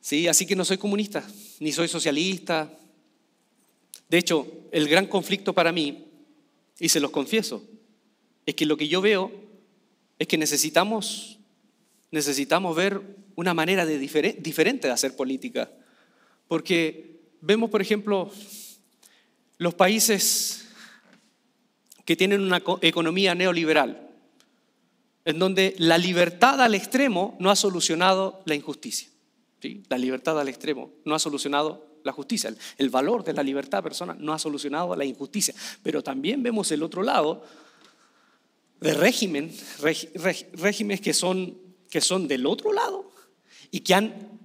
Sí, así que no soy comunista, ni soy socialista. De hecho, el gran conflicto para mí, y se los confieso, es que lo que yo veo es que necesitamos necesitamos ver una manera de diferente de hacer política. Porque vemos, por ejemplo, los países que tienen una economía neoliberal, en donde la libertad al extremo no ha solucionado la injusticia. ¿sí? La libertad al extremo no ha solucionado la justicia. El valor de la libertad personal no ha solucionado la injusticia. Pero también vemos el otro lado de régimen, regímenes que son que son del otro lado y que han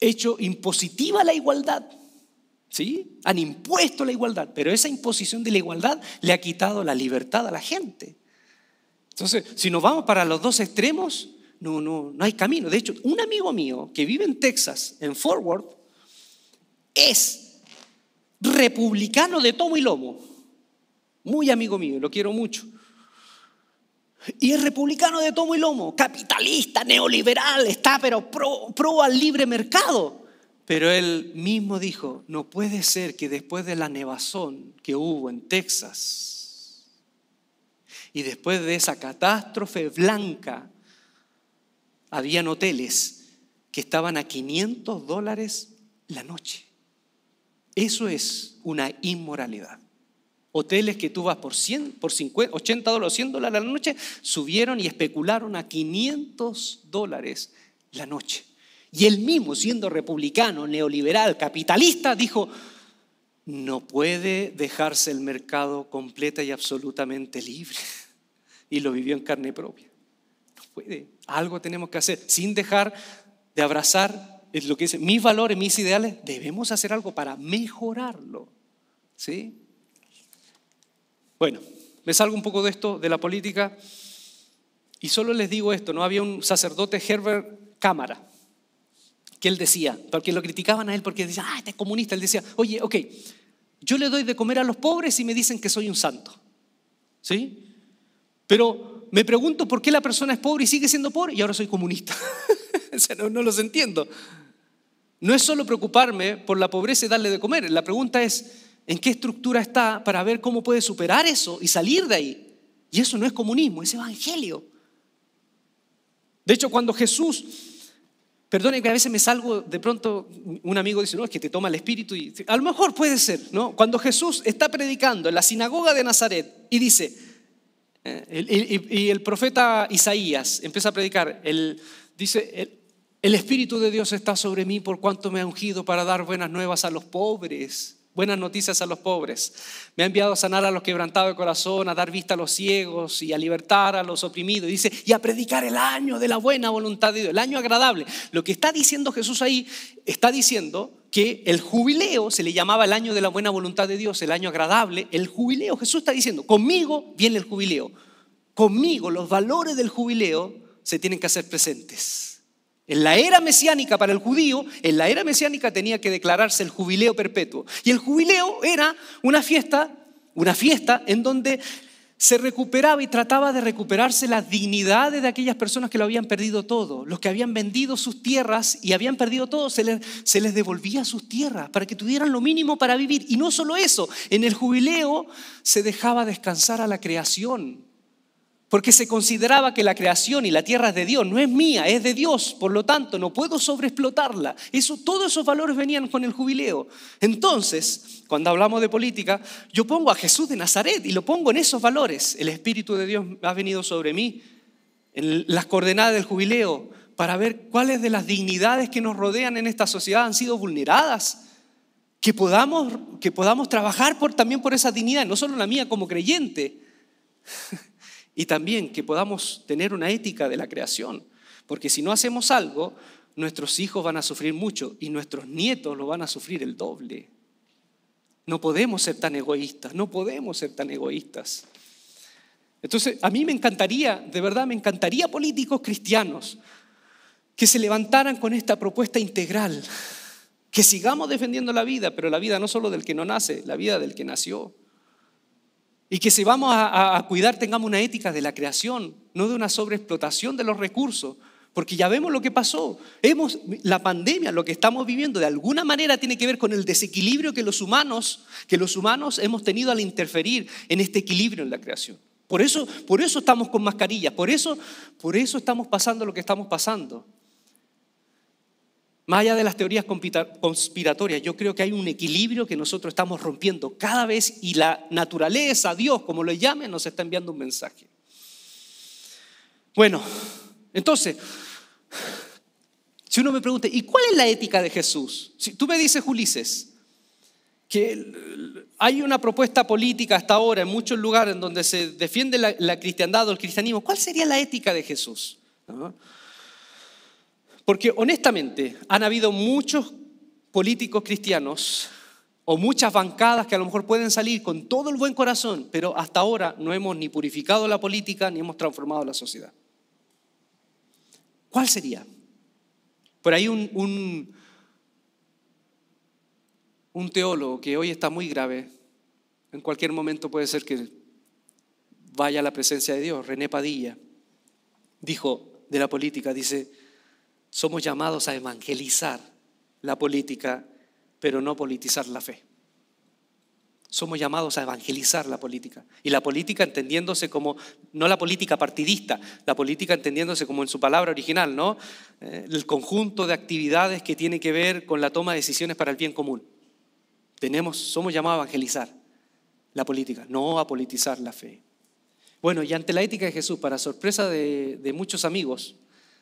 hecho impositiva la igualdad. ¿Sí? Han impuesto la igualdad, pero esa imposición de la igualdad le ha quitado la libertad a la gente. Entonces, si nos vamos para los dos extremos, no, no, no hay camino. De hecho, un amigo mío que vive en Texas, en Forward, es republicano de tomo y lomo. Muy amigo mío, lo quiero mucho. Y es republicano de tomo y lomo, capitalista, neoliberal, está pero pro, pro al libre mercado. Pero él mismo dijo, no puede ser que después de la nevazón que hubo en Texas y después de esa catástrofe blanca, habían hoteles que estaban a 500 dólares la noche. Eso es una inmoralidad. Hoteles que tú vas por, 100, por 50, 80 dólares, 100 dólares la noche, subieron y especularon a 500 dólares la noche. Y él mismo, siendo republicano, neoliberal, capitalista, dijo, no puede dejarse el mercado completa y absolutamente libre. Y lo vivió en carne propia. No puede. Algo tenemos que hacer sin dejar de abrazar es lo que dice, mis valores, mis ideales, debemos hacer algo para mejorarlo. ¿Sí? Bueno, me salgo un poco de esto, de la política, y solo les digo esto, ¿no? Había un sacerdote, Herbert Cámara, que él decía, porque lo criticaban a él porque decía, ah, este es comunista, él decía, oye, ok, yo le doy de comer a los pobres y me dicen que soy un santo, ¿sí? Pero me pregunto por qué la persona es pobre y sigue siendo pobre y ahora soy comunista. o sea, no, no los entiendo. No es solo preocuparme por la pobreza y darle de comer, la pregunta es, ¿en qué estructura está para ver cómo puede superar eso y salir de ahí? Y eso no es comunismo, es evangelio. De hecho, cuando Jesús Perdone que a veces me salgo, de pronto un amigo dice, no, es que te toma el espíritu y a lo mejor puede ser, ¿no? Cuando Jesús está predicando en la sinagoga de Nazaret y dice, eh, y, el profeta Isaías empieza a predicar, el, dice, el, el Espíritu de Dios está sobre mí por cuanto me ha ungido para dar buenas nuevas a los pobres buenas noticias a los pobres. Me ha enviado a sanar a los quebrantados de corazón, a dar vista a los ciegos y a libertar a los oprimidos. Dice, y a predicar el año de la buena voluntad de Dios, el año agradable. Lo que está diciendo Jesús ahí, está diciendo que el jubileo se le llamaba el año de la buena voluntad de Dios, el año agradable. El jubileo, Jesús está diciendo, conmigo viene el jubileo. Conmigo los valores del jubileo se tienen que hacer presentes. En la era mesiánica para el judío, en la era mesiánica tenía que declararse el jubileo perpetuo. Y el jubileo era una fiesta, una fiesta en donde se recuperaba y trataba de recuperarse las dignidades de aquellas personas que lo habían perdido todo. Los que habían vendido sus tierras y habían perdido todo, se les, se les devolvía sus tierras para que tuvieran lo mínimo para vivir. Y no solo eso, en el jubileo se dejaba descansar a la creación porque se consideraba que la creación y la tierra es de Dios, no es mía, es de Dios, por lo tanto no puedo sobreexplotarla. Eso, todos esos valores venían con el jubileo. Entonces, cuando hablamos de política, yo pongo a Jesús de Nazaret y lo pongo en esos valores. El Espíritu de Dios ha venido sobre mí, en las coordenadas del jubileo, para ver cuáles de las dignidades que nos rodean en esta sociedad han sido vulneradas. Que podamos, que podamos trabajar por, también por esa dignidad, no solo la mía como creyente, y también que podamos tener una ética de la creación, porque si no hacemos algo, nuestros hijos van a sufrir mucho y nuestros nietos lo van a sufrir el doble. No podemos ser tan egoístas, no podemos ser tan egoístas. Entonces, a mí me encantaría, de verdad, me encantaría políticos cristianos que se levantaran con esta propuesta integral, que sigamos defendiendo la vida, pero la vida no solo del que no nace, la vida del que nació. Y que si vamos a, cuidar tengamos una ética de la creación, no de una sobreexplotación de los recursos. Porque ya vemos lo que pasó. Hemos, la pandemia, lo que estamos viviendo, de alguna manera tiene que ver con el desequilibrio que los humanos, que los humanos hemos tenido al interferir en este equilibrio en la creación. Por eso, por eso estamos con mascarillas, por eso, por eso estamos pasando lo que estamos pasando. Más allá de las teorías conspiratorias, yo creo que hay un equilibrio que nosotros estamos rompiendo cada vez y la naturaleza, Dios, como lo llamen, nos está enviando un mensaje. Bueno, entonces, si uno me pregunta, ¿y cuál es la ética de Jesús? Si tú me dices, Ulises, que hay una propuesta política hasta ahora en muchos lugares en donde se defiende la, la cristiandad o el cristianismo, ¿cuál sería la ética de Jesús? Porque honestamente han habido muchos políticos cristianos o muchas bancadas que a lo mejor pueden salir con todo el buen corazón, pero hasta ahora no hemos ni purificado la política ni hemos transformado la sociedad. ¿Cuál sería? Por ahí un, un, teólogo que hoy está muy grave, en cualquier momento puede ser que vaya a la presencia de Dios, René Padilla, dijo de la política, dice, somos llamados a evangelizar la política pero no politizar la fe. Somos llamados a evangelizar la política. Y la política entendiéndose como, no la política partidista, la política entendiéndose como en su palabra original, ¿no? Eh, el conjunto de actividades que tiene que ver con la toma de decisiones para el bien común. Tenemos, somos llamados a evangelizar la política, no a politizar la fe. Bueno, y ante la ética de Jesús, para sorpresa de, de muchos amigos,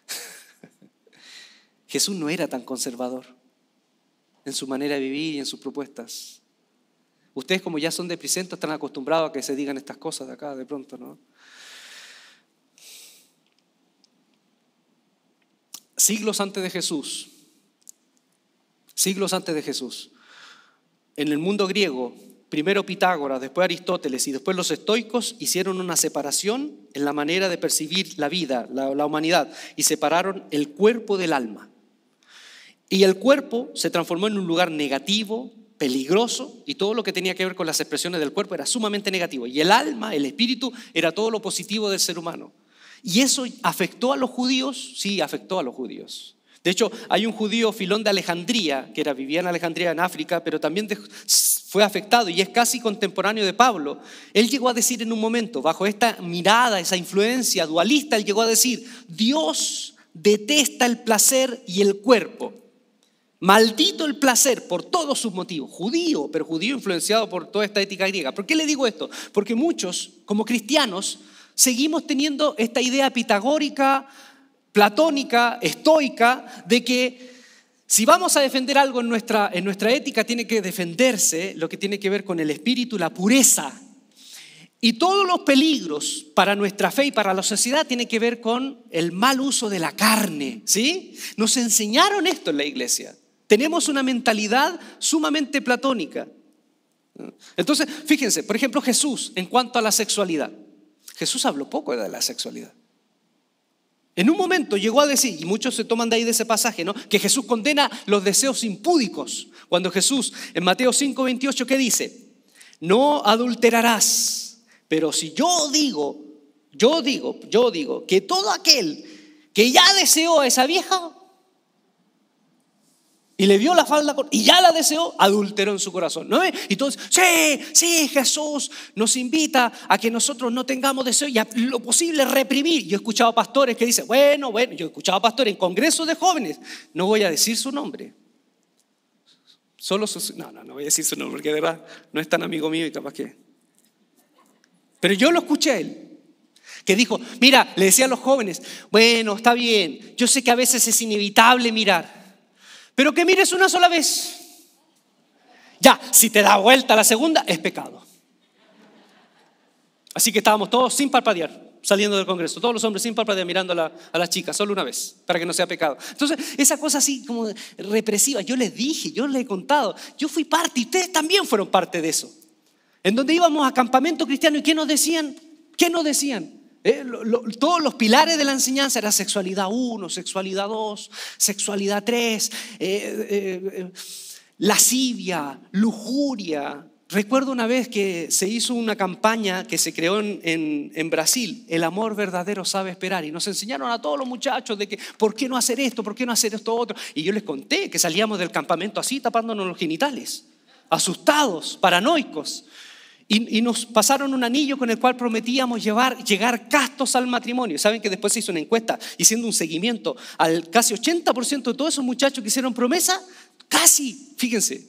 Jesús no era tan conservador en su manera de vivir y en sus propuestas. Ustedes como ya son de Pricento están acostumbrados a que se digan estas cosas de acá de pronto, ¿no? Siglos antes de Jesús, siglos antes de Jesús, en el mundo griego, primero Pitágoras, después Aristóteles y después los estoicos hicieron una separación en la manera de percibir la vida, la humanidad, y separaron el cuerpo del alma. Y el cuerpo se transformó en un lugar negativo, peligroso, y todo lo que tenía que ver con las expresiones del cuerpo era sumamente negativo. Y el alma, el espíritu, era todo lo positivo del ser humano. ¿Y eso afectó a los judíos? Sí, afectó a los judíos. De hecho, hay un judío, Filón de Alejandría, que era, vivía en Alejandría, en África, pero también fue afectado y es casi contemporáneo de Pablo. Él llegó a decir en un momento, bajo esta mirada, esa influencia dualista, él llegó a decir, Dios detesta el placer y el cuerpo. Maldito el placer por todos sus motivos, judío, pero judío influenciado por toda esta ética griega. ¿Por qué le digo esto? Porque muchos, como cristianos, seguimos teniendo esta idea pitagórica, platónica, estoica, de que si vamos a defender algo en nuestra, en nuestra ética, tiene que defenderse lo que tiene que ver con el espíritu, la pureza. Y todos los peligros para nuestra fe y para la sociedad tienen que ver con el mal uso de la carne. ¿sí? Nos enseñaron esto en la iglesia. Tenemos una mentalidad sumamente platónica. Entonces, fíjense, por ejemplo, Jesús en cuanto a la sexualidad. Jesús habló poco de la sexualidad. En un momento llegó a decir, y muchos se toman de ahí de ese pasaje, ¿no? Que Jesús condena los deseos impúdicos. Cuando Jesús, en Mateo 5, 28, ¿qué dice? No adulterarás. Pero si yo digo, yo digo, yo digo, que todo aquel que ya deseó a esa vieja, y le vio la falda y ya la deseó, adulteró en su corazón. ¿no? Y entonces, sí, sí, Jesús nos invita a que nosotros no tengamos deseo y a lo posible reprimir. Yo he escuchado pastores que dicen, bueno, bueno, yo he escuchado pastores en congresos de jóvenes, no voy a decir su nombre. Solo su, no, no, no voy a decir su nombre, porque de verdad no es tan amigo mío y capaz que... Pero yo lo escuché a él que dijo, mira, le decía a los jóvenes, bueno, está bien, yo sé que a veces es inevitable mirar, pero que mires una sola vez. Ya, si te da vuelta la segunda, es pecado. Así que estábamos todos sin parpadear, saliendo del Congreso, todos los hombres sin parpadear mirando a la, a la chica, solo una vez, para que no sea pecado. Entonces, esa cosa así como represiva, yo les dije, yo les he contado, yo fui parte y ustedes también fueron parte de eso. En donde íbamos a campamento cristiano y ¿qué nos decían? ¿Qué nos decían? Eh, todos los pilares de la enseñanza era sexualidad 1, sexualidad 2, sexualidad 3, eh, eh, lascivia, lujuria. Recuerdo una vez que se hizo una campaña que se creó en, en, Brasil, el amor verdadero sabe esperar, y nos enseñaron a todos los muchachos de que, ¿por qué no hacer esto? ¿Por qué no hacer esto otro? Y yo les conté que salíamos del campamento así tapándonos los genitales, asustados, paranoicos. Y, nos pasaron un anillo con el cual prometíamos llevar, llegar castos al matrimonio. Saben que después se hizo una encuesta haciendo un seguimiento al casi 80% de todos esos muchachos que hicieron promesa, casi, fíjense,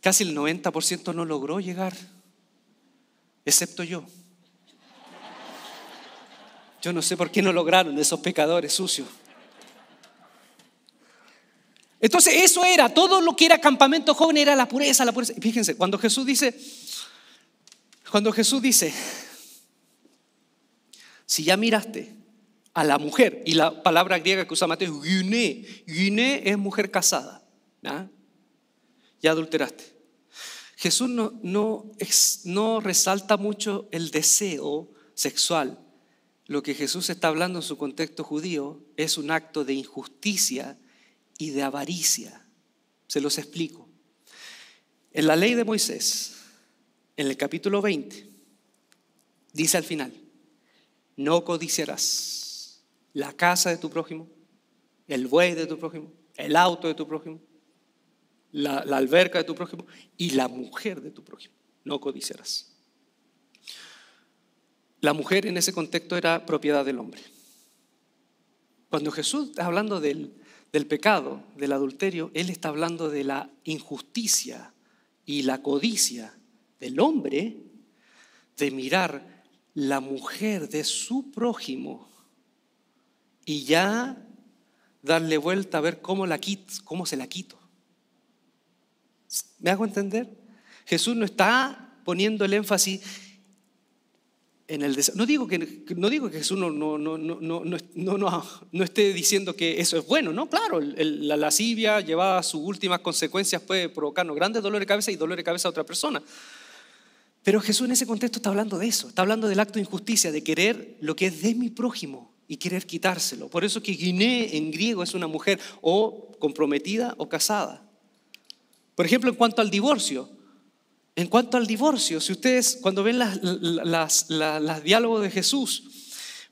casi el 90% no logró llegar, excepto yo. Yo no sé por qué no lograron esos pecadores sucios. Entonces eso era, todo lo que era campamento joven era la pureza, la pureza. Fíjense, cuando Jesús dice, cuando Jesús dice, si ya miraste a la mujer. Y la palabra griega que usa Mateo es guiné. Guiné es mujer casada. Ya adulteraste. Jesús no resalta mucho el deseo sexual. Lo que Jesús está hablando en su contexto judío es un acto de injusticia y de avaricia. Se los explico. En la ley de Moisés, en el capítulo 20, dice al final, no codiciarás la casa de tu prójimo, el buey de tu prójimo, el auto de tu prójimo, la, alberca de tu prójimo y la mujer de tu prójimo. No codiciarás. La mujer en ese contexto era propiedad del hombre. Cuando Jesús está hablando del, del pecado, del adulterio, Él está hablando de la injusticia y la codicia del hombre de mirar la mujer de su prójimo y ya darle vuelta a ver cómo, la quito, cómo se la quito. ¿Me hago entender? Jesús no está poniendo el énfasis en el deseo. No digo que, no digo que Jesús no, no, no, no, no, esté diciendo que eso es bueno, no, claro, la lascivia llevada a sus últimas consecuencias puede provocarnos grandes dolores de cabeza y dolores de cabeza a otra persona. Pero Jesús en ese contexto está hablando de eso, está hablando del acto de injusticia, de querer lo que es de mi prójimo y querer quitárselo. Por eso que Guiné en griego es una mujer o comprometida o casada. Por ejemplo, en cuanto al divorcio, en cuanto al divorcio, si ustedes cuando ven las, diálogos de Jesús,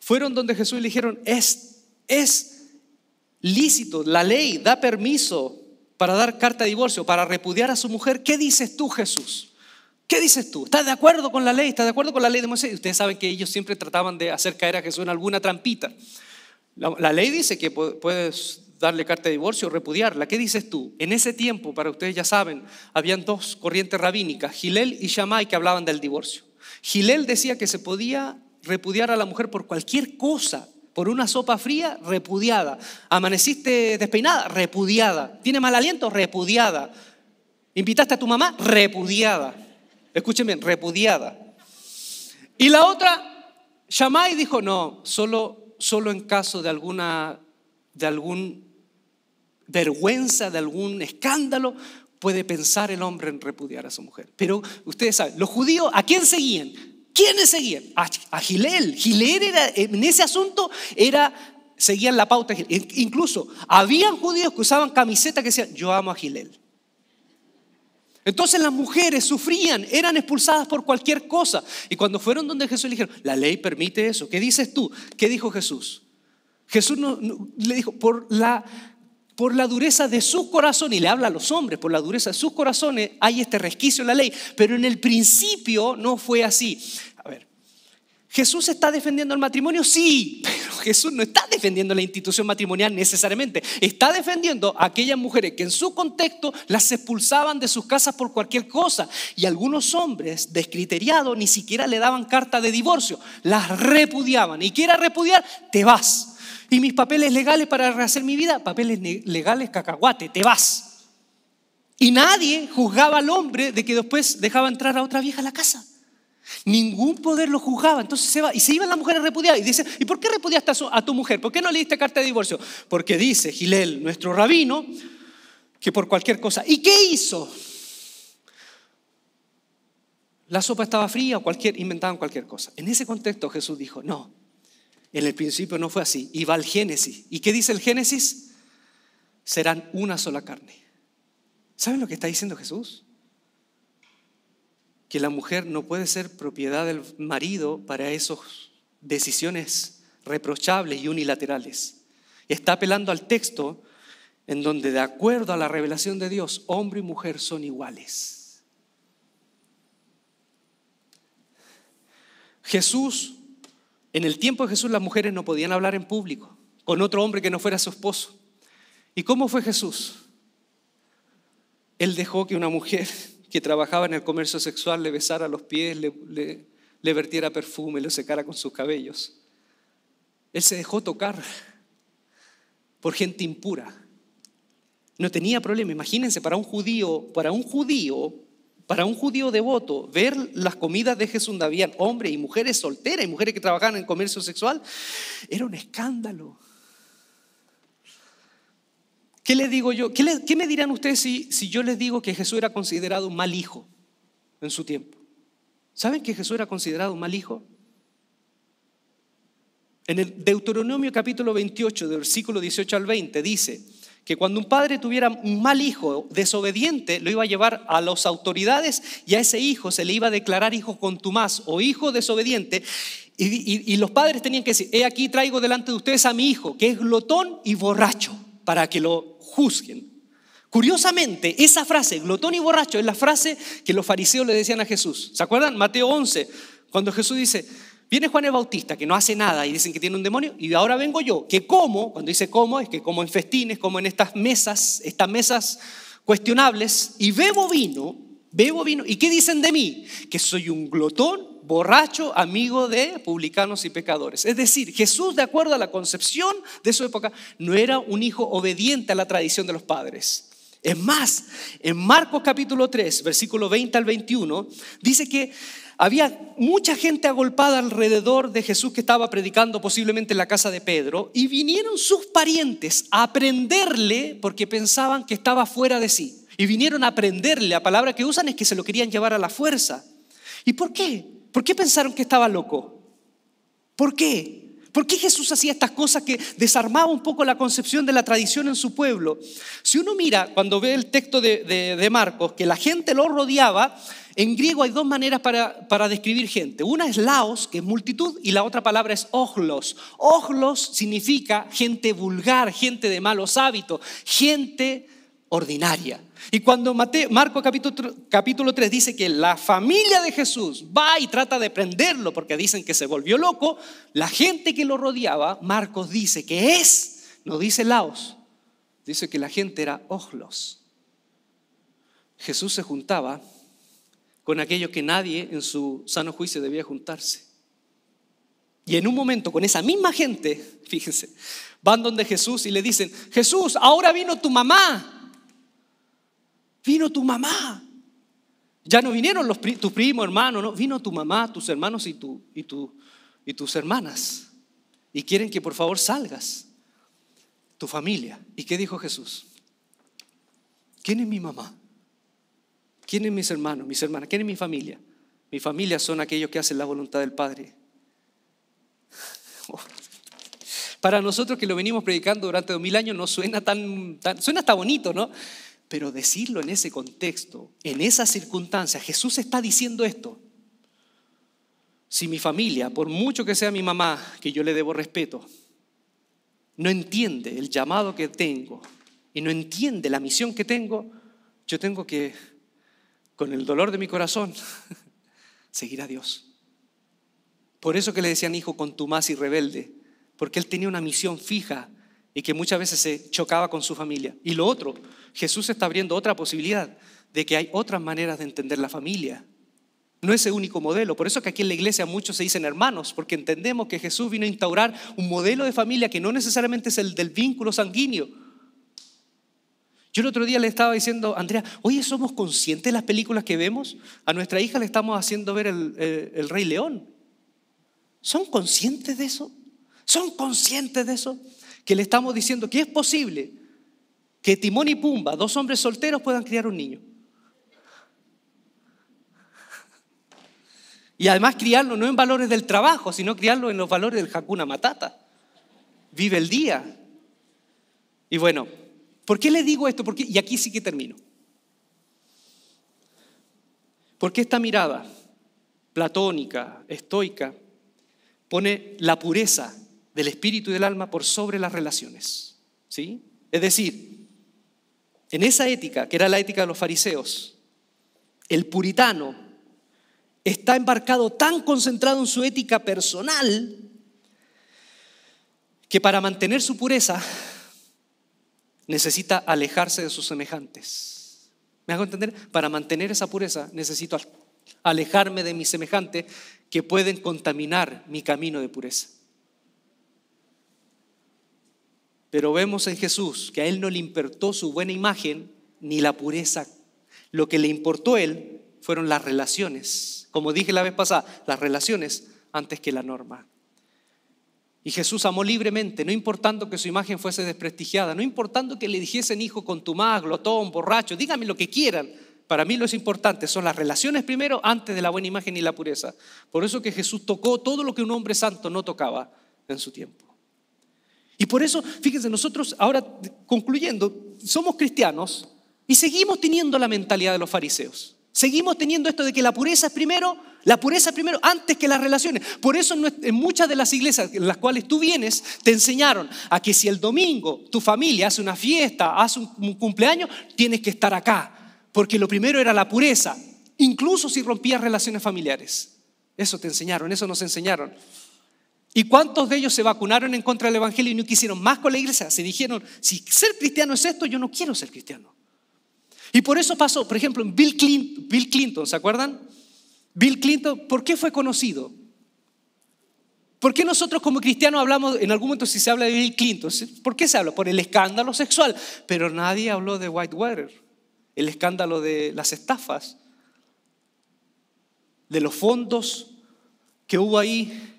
fueron donde Jesús le dijeron, es, es lícito, la ley da permiso para dar carta de divorcio, para repudiar a su mujer. ¿Qué dices tú, Jesús? ¿Qué dices tú? ¿Estás de acuerdo con la ley? ¿Estás de acuerdo con la ley de Moisés? Ustedes saben que ellos siempre trataban de hacer caer a Jesús en alguna trampita. La, ley dice que puedes darle carta de divorcio o repudiarla. ¿Qué dices tú? En ese tiempo, para ustedes ya saben, habían dos corrientes rabínicas, Gilel y Shammai, que hablaban del divorcio. Gilel decía que se podía repudiar a la mujer por cualquier cosa, por una sopa fría, repudiada. Amaneciste despeinada, repudiada. ¿Tiene mal aliento? Repudiada. ¿Invitaste a tu mamá? Repudiada. Escuchen bien, repudiada. Y la otra, Shammai dijo, no, solo, solo en caso de alguna de algún vergüenza, de algún escándalo, puede pensar el hombre en repudiar a su mujer. Pero ustedes saben, los judíos, ¿a quién seguían? ¿Quiénes seguían? A, Gilel. Gilel era, en ese asunto era, seguían la pauta. Incluso habían judíos que usaban camisetas que decían, yo amo a Gilel. Entonces las mujeres sufrían, eran expulsadas por cualquier cosa. Y cuando fueron donde Jesús le dijeron, la ley permite eso. ¿Qué dices tú? ¿Qué dijo Jesús? Jesús no, le dijo, por la, por la dureza de su corazón, y le habla a los hombres, por la dureza de sus corazones hay este resquicio en la ley, pero en el principio no fue así. ¿Jesús está defendiendo el matrimonio? Sí, pero Jesús no está defendiendo la institución matrimonial necesariamente. Está defendiendo a aquellas mujeres que en su contexto las expulsaban de sus casas por cualquier cosa. Y algunos hombres descriteriados ni siquiera le daban carta de divorcio, las repudiaban. Y quiera repudiar, te vas. ¿Y mis papeles legales para rehacer mi vida? Papeles legales cacahuate, te vas. Y nadie juzgaba al hombre de que después dejaba entrar a otra vieja a la casa. Ningún poder lo juzgaba. Entonces se va. Y se iban las mujeres repudiadas. Y dicen, ¿y por qué repudiaste a, tu mujer? ¿Por qué no le diste carta de divorcio? Porque dice Gilel, nuestro rabino, que por cualquier cosa. ¿Y qué hizo? La sopa estaba fría o cualquier, inventaban cualquier cosa. En ese contexto Jesús dijo, no, en el principio no fue así. Y va al Génesis. ¿Y qué dice el Génesis? Serán una sola carne. ¿Saben lo que está diciendo Jesús? Que la mujer no puede ser propiedad del marido para esas decisiones reprochables y unilaterales. Está apelando al texto en donde de acuerdo a la revelación de Dios, hombre y mujer son iguales. Jesús en el tiempo de Jesús las mujeres no podían hablar en público con otro hombre que no fuera su esposo. ¿Y cómo fue Jesús? Él dejó que una mujer que trabajaba en el comercio sexual le besara los pies, le, vertiera perfume, le secara con sus cabellos. Él se dejó tocar por gente impura. No tenía problema. Imagínense, para un judío, para un judío Para un judío devoto, ver las comidas de Jesús donde habían hombres y mujeres solteras y mujeres que trabajaban en comercio sexual, era un escándalo. ¿Qué les digo yo? ¿Qué, me dirán ustedes si, si yo les digo que Jesús era considerado un mal hijo en su tiempo? ¿Saben que Jesús era considerado un mal hijo? En el Deuteronomio capítulo 28, del versículo 18 al 20, dice que cuando un padre tuviera un mal hijo desobediente, lo iba a llevar a las autoridades y a ese hijo se le iba a declarar hijo contumaz o hijo desobediente. Y, y los padres tenían que decir, he aquí traigo delante de ustedes a mi hijo, que es glotón y borracho, para que lo juzguen. Curiosamente, esa frase, glotón y borracho, es la frase que los fariseos le decían a Jesús. ¿Se acuerdan? Mateo 11, cuando Jesús dice, Viene Juan el Bautista, que no hace nada y dicen que tiene un demonio, y ahora vengo yo, que como, cuando dice como, es que como en festines, como en estas mesas, estas mesas cuestionables, y bebo vino, bebo vino, ¿y qué dicen de mí? Que soy un glotón, borracho, amigo de publicanos y pecadores. Es decir, Jesús, de acuerdo a la concepción de su época, no era un hijo obediente a la tradición de los padres. Es más, en Marcos capítulo 3, versículo 20 al 21, dice que había mucha gente agolpada alrededor de Jesús que estaba predicando posiblemente en la casa de Pedro y vinieron sus parientes a aprenderle porque pensaban que estaba fuera de sí. Y vinieron a aprenderle, la palabra que usan es que se lo querían llevar a la fuerza. ¿Y por qué? ¿Por qué pensaron que estaba loco? ¿Por qué? ¿Por qué Jesús hacía estas cosas que desarmaba un poco la concepción de la tradición en su pueblo? Si uno mira, cuando ve el texto de, de Marcos, que la gente lo rodeaba, en griego hay dos maneras para, describir gente. Una es laos, que es multitud, y la otra palabra es oglos. Oglos significa gente vulgar, gente de malos hábitos, gente ordinaria. Y cuando Marco capítulo, capítulo 3 dice que la familia de Jesús va y trata de prenderlo porque dicen que se volvió loco, la gente que lo rodeaba, Marcos dice que es, no dice laos, dice que la gente era oglos. Jesús se juntaba con aquellos que nadie en su sano juicio debía juntarse. Y en un momento con esa misma gente, fíjense, van donde Jesús y le dicen, Jesús, ahora vino tu mamá. Vino tu mamá. Ya no vinieron los, tus primos, hermanos, no, vino tu mamá, tus hermanos y, tu, y, tu, y tus hermanas. Y quieren que por favor salgas, tu familia. ¿Y qué dijo Jesús? ¿Quién es mi mamá? ¿Quiénes mis hermanos, mis hermanas? ¿Quién es mi familia? Mi familia son aquellos que hacen la voluntad del Padre. Para nosotros que lo venimos predicando durante dos mil años no suena tan, suena hasta bonito, ¿no? Pero decirlo en ese contexto, en esa circunstancia, Jesús está diciendo esto. Si mi familia, por mucho que sea mi mamá, que yo le debo respeto, no entiende el llamado que tengo y no entiende la misión que tengo, yo tengo que con el dolor de mi corazón, seguir a Dios. Por eso que le decían hijo contumaz y rebelde, porque él tenía una misión fija y que muchas veces se chocaba con su familia. Y lo otro, Jesús está abriendo otra posibilidad de que hay otras maneras de entender la familia. No es el único modelo. Por eso que aquí en la iglesia muchos se dicen hermanos, porque entendemos que Jesús vino a instaurar un modelo de familia que no necesariamente es el del vínculo sanguíneo, yo el otro día le estaba diciendo, Andrea, oye, ¿somos conscientes de las películas que vemos? A nuestra hija le estamos haciendo ver el, Rey León. ¿Son conscientes de eso? ¿Son conscientes de eso? Que le estamos diciendo que es posible que Timón y Pumba, dos hombres solteros, puedan criar un niño. Y además criarlo no en valores del trabajo, sino criarlo en los valores del Hakuna Matata. Vive el día. Y bueno, ¿Por qué le digo esto? Porque, y aquí sí que termino. Porque esta mirada platónica, estoica, pone la pureza del espíritu y del alma por sobre las relaciones. ¿sí? Es decir, en esa ética, que era la ética de los fariseos, el puritano está embarcado tan concentrado en su ética personal que para mantener su pureza necesita alejarse de sus semejantes. ¿Me hago entender? Para mantener esa pureza necesito alejarme de mis semejantes que pueden contaminar mi camino de pureza. Pero vemos en Jesús que a Él no le importó su buena imagen ni la pureza. Lo que le importó a Él fueron las relaciones. Como dije la vez pasada, las relaciones antes que la norma. Y Jesús amó libremente, no importando que su imagen fuese desprestigiada, no importando que le dijesen hijo con tu más, glotón, borracho, dígame lo que quieran. Para mí lo es importante son las relaciones primero antes de la buena imagen y la pureza. Por eso que Jesús tocó todo lo que un hombre santo no tocaba en su tiempo. Y por eso, fíjense, nosotros ahora concluyendo, somos cristianos y seguimos teniendo la mentalidad de los fariseos. Seguimos teniendo esto de que la pureza es primero, la pureza primero antes que las relaciones. Por eso en muchas de las iglesias en las cuales tú vienes te enseñaron a que si el domingo tu familia hace una fiesta, hace un cumpleaños, tienes que estar acá. Porque lo primero era la pureza, incluso si rompías relaciones familiares. Eso te enseñaron, eso nos enseñaron. ¿Y cuántos de ellos se vacunaron en contra del Evangelio y no quisieron más con la iglesia? Se dijeron, si ser cristiano es esto, yo no quiero ser cristiano. Y por eso pasó, por ejemplo, en Bill Clinton, Bill Clinton, ¿se acuerdan? Bill Clinton, ¿por qué fue conocido? ¿Por qué nosotros como cristianos hablamos, en algún momento si se habla de Bill Clinton, ¿por qué se habla? Por el escándalo sexual, pero nadie habló de Whitewater, el escándalo de las estafas, de los fondos que hubo ahí,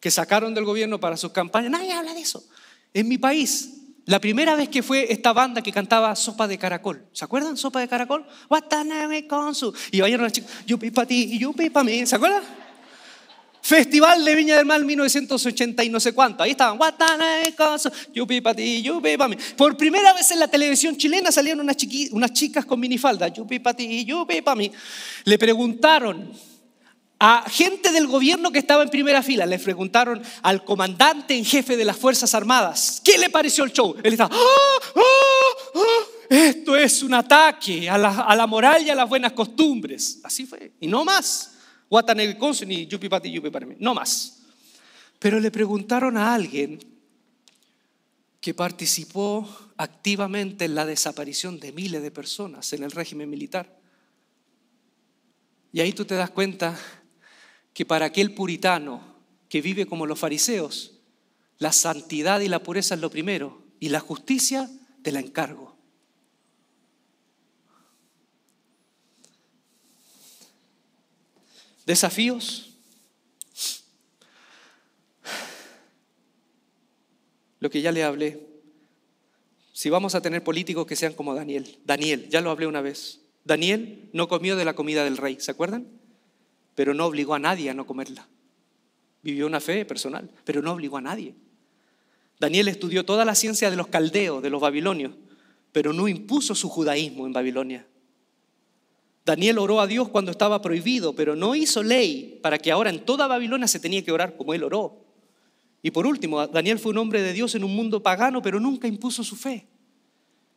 que sacaron del gobierno para sus campañas, nadie habla de eso. En mi país, la primera vez que fue esta banda que cantaba Sopa de Caracol, ¿se acuerdan? Sopa de Caracol. Y vayan las chicas, para ti y yo para mí, ¿se acuerdan? Festival de Viña del Mar 1980 y no sé cuánto. Ahí estaban. Yo para ti, para mí. Por primera vez en la televisión chilena salieron unas, unas chicas con minifalda. Yo para ti, para mí. Le preguntaron a gente del gobierno que estaba en primera fila. Le preguntaron al comandante en jefe de las Fuerzas Armadas, ¿qué le pareció el show? Él estaba, ¡Ah, ah, ah! esto es un ataque a la, moral y a las buenas costumbres. Así fue, y no más. ni yupi pati, yupi para mí, no más. Pero le preguntaron a alguien que participó activamente en la desaparición de miles de personas en el régimen militar. Y ahí tú te das cuenta que para aquel puritano que vive como los fariseos, la santidad y la pureza es lo primero y la justicia te la encargo. Desafíos. Lo que ya le hablé. Si vamos a tener políticos que sean como Daniel. Daniel, ya lo hablé una vez. Daniel no comió de la comida del rey, ¿se acuerdan? Pero no obligó a nadie a no comerla. Vivió una fe personal, pero no obligó a nadie. Daniel estudió toda la ciencia de los caldeos, de los babilonios, pero no impuso su judaísmo en Babilonia. Daniel oró a Dios cuando estaba prohibido, pero no hizo ley para que ahora en toda Babilonia se tenía que orar como él oró. Y por último, Daniel fue un hombre de Dios en un mundo pagano, pero nunca impuso su fe.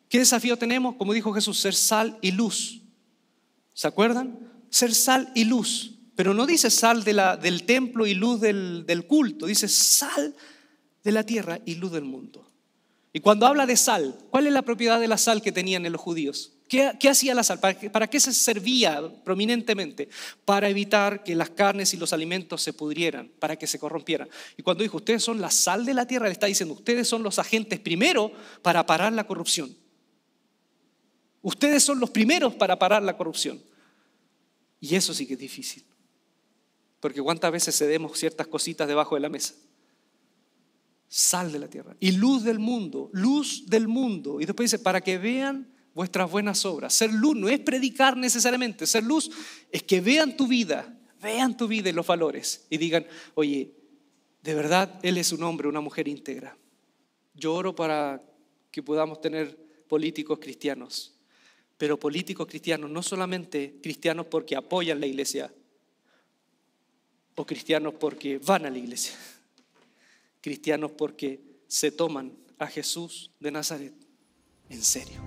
¿Qué desafío tenemos? Como dijo Jesús, ser sal y luz. ¿Se acuerdan? Ser sal y luz. Pero no dice sal del templo y luz del, culto, dice sal de la tierra y luz del mundo. Y cuando habla de sal, ¿cuál es la propiedad de la sal que tenían en los judíos? ¿Qué, qué hacía la sal? ¿Para qué, ¿Para qué, se servía prominentemente? Para evitar que las carnes y los alimentos se pudrieran, para que se corrompieran. Y cuando dijo, ustedes son la sal de la tierra, le está diciendo, ustedes son los agentes primero para parar la corrupción. Ustedes son los primeros para parar la corrupción. Y eso sí que es difícil. Porque cuántas veces cedemos ciertas cositas debajo de la mesa. Sal de la tierra y luz del mundo, luz del mundo. Y después dice, para que vean vuestras buenas obras. Ser luz no es predicar necesariamente, ser luz es que vean tu vida, vean tu vida y los valores y digan, oye, de verdad Él es un hombre, una mujer íntegra. Yo oro para que podamos tener políticos cristianos, pero políticos cristianos, no solamente cristianos porque apoyan la iglesia, o cristianos porque van a la iglesia, cristianos porque se toman a Jesús de Nazaret en serio.